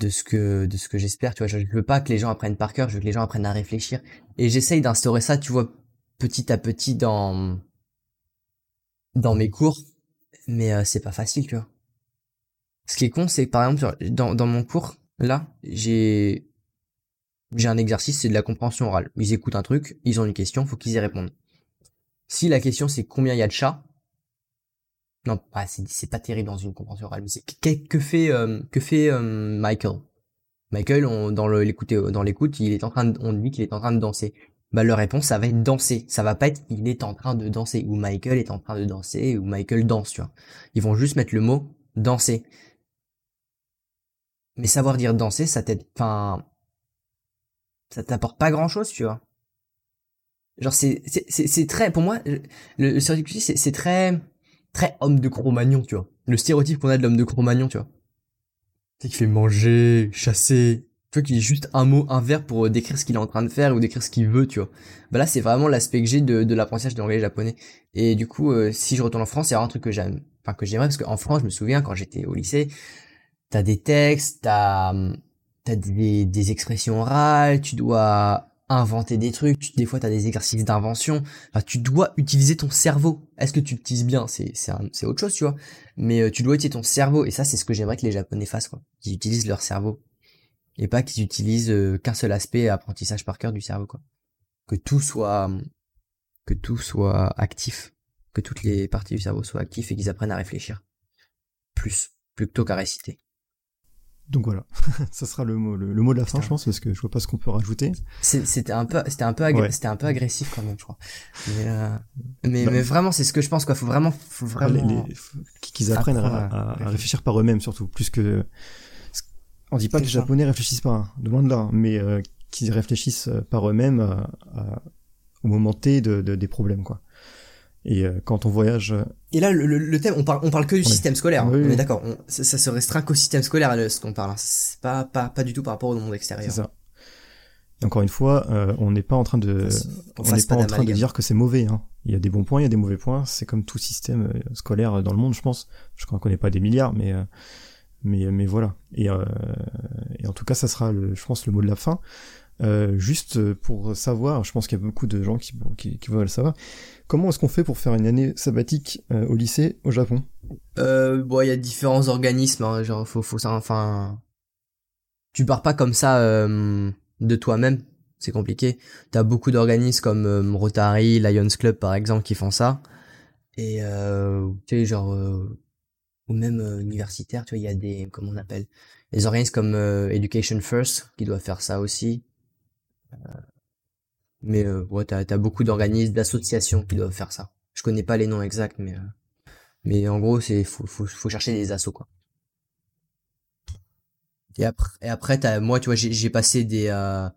de ce que de ce que j'espère, tu vois. Je, veux pas que les gens apprennent par cœur, je veux que les gens apprennent à réfléchir. Et j'essaye d'instaurer ça, tu vois, petit à petit dans dans mes cours. Mais euh, c'est pas facile, tu vois. Ce qui est con, c'est que par exemple, dans, dans mon cours, là, j'ai j'ai un exercice, c'est de la compréhension orale. Ils écoutent un truc, ils ont une question, faut qu'ils y répondent. Si la question c'est combien il y a de chats, non, bah, c'est pas terrible dans une compréhension orale. Mais que, que fait euh, que fait euh, Michael? Michael, on, dans l'écoute, dans l'écoute, il est en train, de, on dit qu'il est en train de danser. Bah leur réponse, ça va être danser. Ça va pas être il est en train de danser ou Michael est en train de danser ou Michael danse. Tu vois. Ils vont juste mettre le mot danser. Mais savoir dire danser, ça t'aide. Enfin, ça t'apporte pas grand chose, tu vois. Genre c'est c'est c'est très pour moi le, le stéréotype c'est c'est très très homme de Cro-Magnon, tu vois. Le stéréotype qu'on a de l'homme de Cro-Magnon, tu vois. C'est qu'il fait manger, chasser, tu vois qu'il est juste un mot, un verbe pour décrire ce qu'il est en train de faire ou décrire ce qu'il veut, tu vois. Bah là, c'est vraiment l'aspect que j'ai de, de l'apprentissage de l'anglais japonais. Et du coup, euh, si je retourne en France, c'est un truc que j'aime, enfin que j'aimerais parce qu'en France, je me souviens quand j'étais au lycée, t'as des textes, t'as t'as des, des expressions orales, tu dois inventer des trucs, des fois t'as des exercices d'invention, enfin, tu dois utiliser ton cerveau. Est-ce que tu l'utilises bien? C'est c'est autre chose, tu vois. Mais euh, tu dois utiliser ton cerveau et ça c'est ce que j'aimerais que les Japonais fassent quoi. Qu'ils utilisent leur cerveau et pas qu'ils utilisent euh, qu'un seul aspect apprentissage par cœur du cerveau quoi. Que tout soit que tout soit actif, que toutes les parties du cerveau soient actives et qu'ils apprennent à réfléchir plus plutôt qu'à réciter. Donc voilà, ça sera le mot, le, mot de la fin, je pense, parce que je vois pas ce qu'on peut rajouter. C'était un peu, c'était un peu, c'était un peu agressif quand même, je crois. Mais, euh, mais, bah, mais, vraiment, c'est ce que je pense, quoi. Faut vraiment, faut vraiment. Qu'ils apprennent à, réfléchir par eux-mêmes, surtout, plus que. On dit pas que les Japonais réfléchissent pas, hein, de loin de là, mais euh, qu'ils réfléchissent par eux-mêmes au moment T de, de, des problèmes, quoi. Et euh, quand on voyage. Euh, et là, le, le, thème, on parle, on parle que du système scolaire. hein. d'accord. Ça, ça, se restreint qu'au système scolaire, ce qu'on parle. Hein. C'est pas, pas, pas du tout par rapport au monde extérieur. C'est ça. Et encore une fois, euh, on n'est pas en train de, on n'est pas, en train de dire que c'est mauvais. Hein. Il y a des bons points, il y a des mauvais points. C'est comme tout système scolaire dans le monde, je pense. Je crois qu'on n'est pas des milliards, mais, mais, mais voilà. Et, et en tout cas, ça sera, le, je pense, le mot de la fin. Juste pour savoir, je pense qu'il y a beaucoup de gens qui, qui, qui veulent savoir. Comment est-ce qu'on fait pour faire une année sabbatique euh, au lycée au Japon? Euh, Bon, il y a différents organismes. Hein, genre, faut, faut ça. Enfin, tu pars pas comme ça euh, de toi-même. C'est compliqué. T'as beaucoup d'organismes comme euh, Rotary, Lions Club par exemple qui font ça. Et euh, tu sais, genre ou même universitaire, tu vois, il y a des comment on appelle les organismes comme Education First qui doivent faire ça aussi. Mais euh, ouais, t'as as beaucoup d'organismes, d'associations qui doivent faire ça. Je connais pas les noms exacts, mais euh, mais en gros, c'est faut, faut, chercher des assos quoi. Et après, et après t'as, moi, tu vois, j'ai passé des. Euh...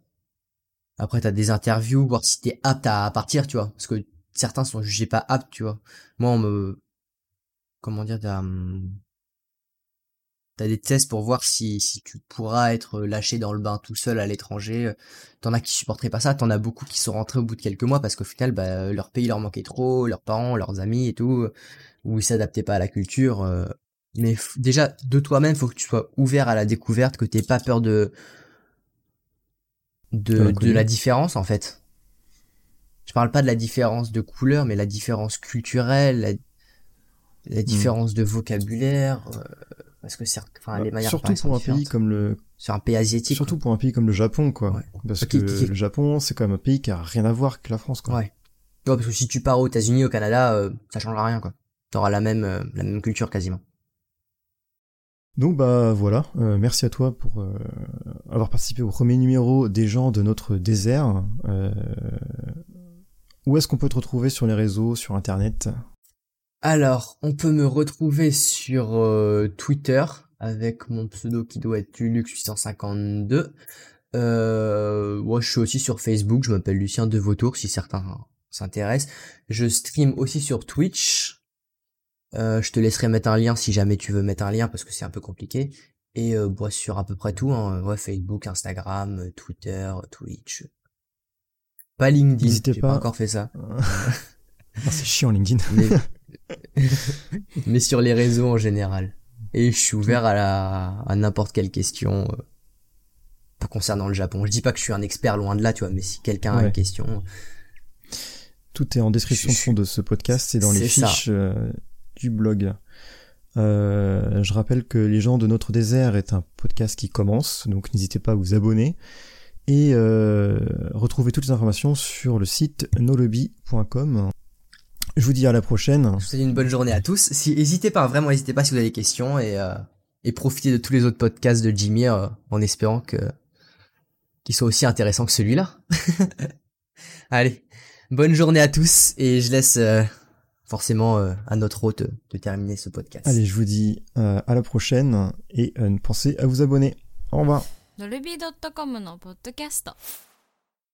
Après, t'as des interviews, voir si t'es apte à, partir, tu vois, parce que certains sont jugés pas aptes, tu vois. Moi, on me, comment dire, t'as, des tests pour voir si, si tu pourras être lâché dans le bain tout seul à l'étranger. T'en as qui supporteraient pas ça, t'en as beaucoup qui sont rentrés au bout de quelques mois parce qu'au final, bah, leur pays leur manquait trop, leurs parents, leurs amis et tout, ou ils s'adaptaient pas à la culture. Euh. Mais déjà, de toi-même, faut que tu sois ouvert à la découverte, que t'aies pas peur de de, de la différence en fait. Je parle pas de la différence de couleur, mais la différence culturelle, la, la hmm. différence de vocabulaire. Euh parce que enfin les bah, manières surtout pour un pays comme le c'est un pays asiatique. surtout pour un pays comme le Japon quoi. Parce que le Japon c'est quand même un pays qui a rien à voir avec la France quoi. Ouais, ouais parce que si tu pars aux États-Unis au Canada euh, ça changera rien quoi. T'auras la même euh, la même culture quasiment. Donc bah voilà, euh, merci à toi pour avoir participé au premier numéro des gens de notre désert. où est-ce qu'on peut te retrouver sur les réseaux, sur internet? Alors, on peut me retrouver sur euh, Twitter avec mon pseudo qui doit être Lux852. Euh, moi, je suis aussi sur Facebook, je m'appelle Lucien de Vautour, si certains s'intéressent. Je stream aussi sur Twitch. Euh, je te laisserai mettre un lien si jamais tu veux mettre un lien, parce que c'est un peu compliqué. Et euh, bah, sur à peu près tout, hein, ouais, Facebook, Instagram, Twitter, Twitch. Pas LinkedIn, N'hésitez j'ai pas. pas. encore fait ça. C'est chiant LinkedIn. mais... mais sur les réseaux en général. Et je suis ouvert à, la... à n'importe quelle question euh, pas concernant le Japon. Je dis pas que je suis un expert loin de là, tu vois, mais si quelqu'un a une question, Tout est en description de fond de ce podcast, c'est dans les fiches euh, du blog. Euh, je rappelle que Les gens de notre désert est un podcast qui commence, donc n'hésitez pas à vous abonner et euh, retrouvez toutes les informations sur le site noloby.com. Je vous dis à la prochaine. je vous souhaite une bonne journée à tous. Si, hésitez pas, vraiment, n'hésitez pas si vous avez des questions et, euh, et profitez de tous les autres podcasts de Jimmy euh, en espérant que qu'ils soient aussi intéressants que celui-là. Allez, bonne journée à tous et je laisse euh, forcément euh, à notre hôte euh, de terminer ce podcast. Allez, je vous dis euh, à la prochaine et euh, pensez à vous abonner. Au revoir. ノルビー .com のポッドキャスト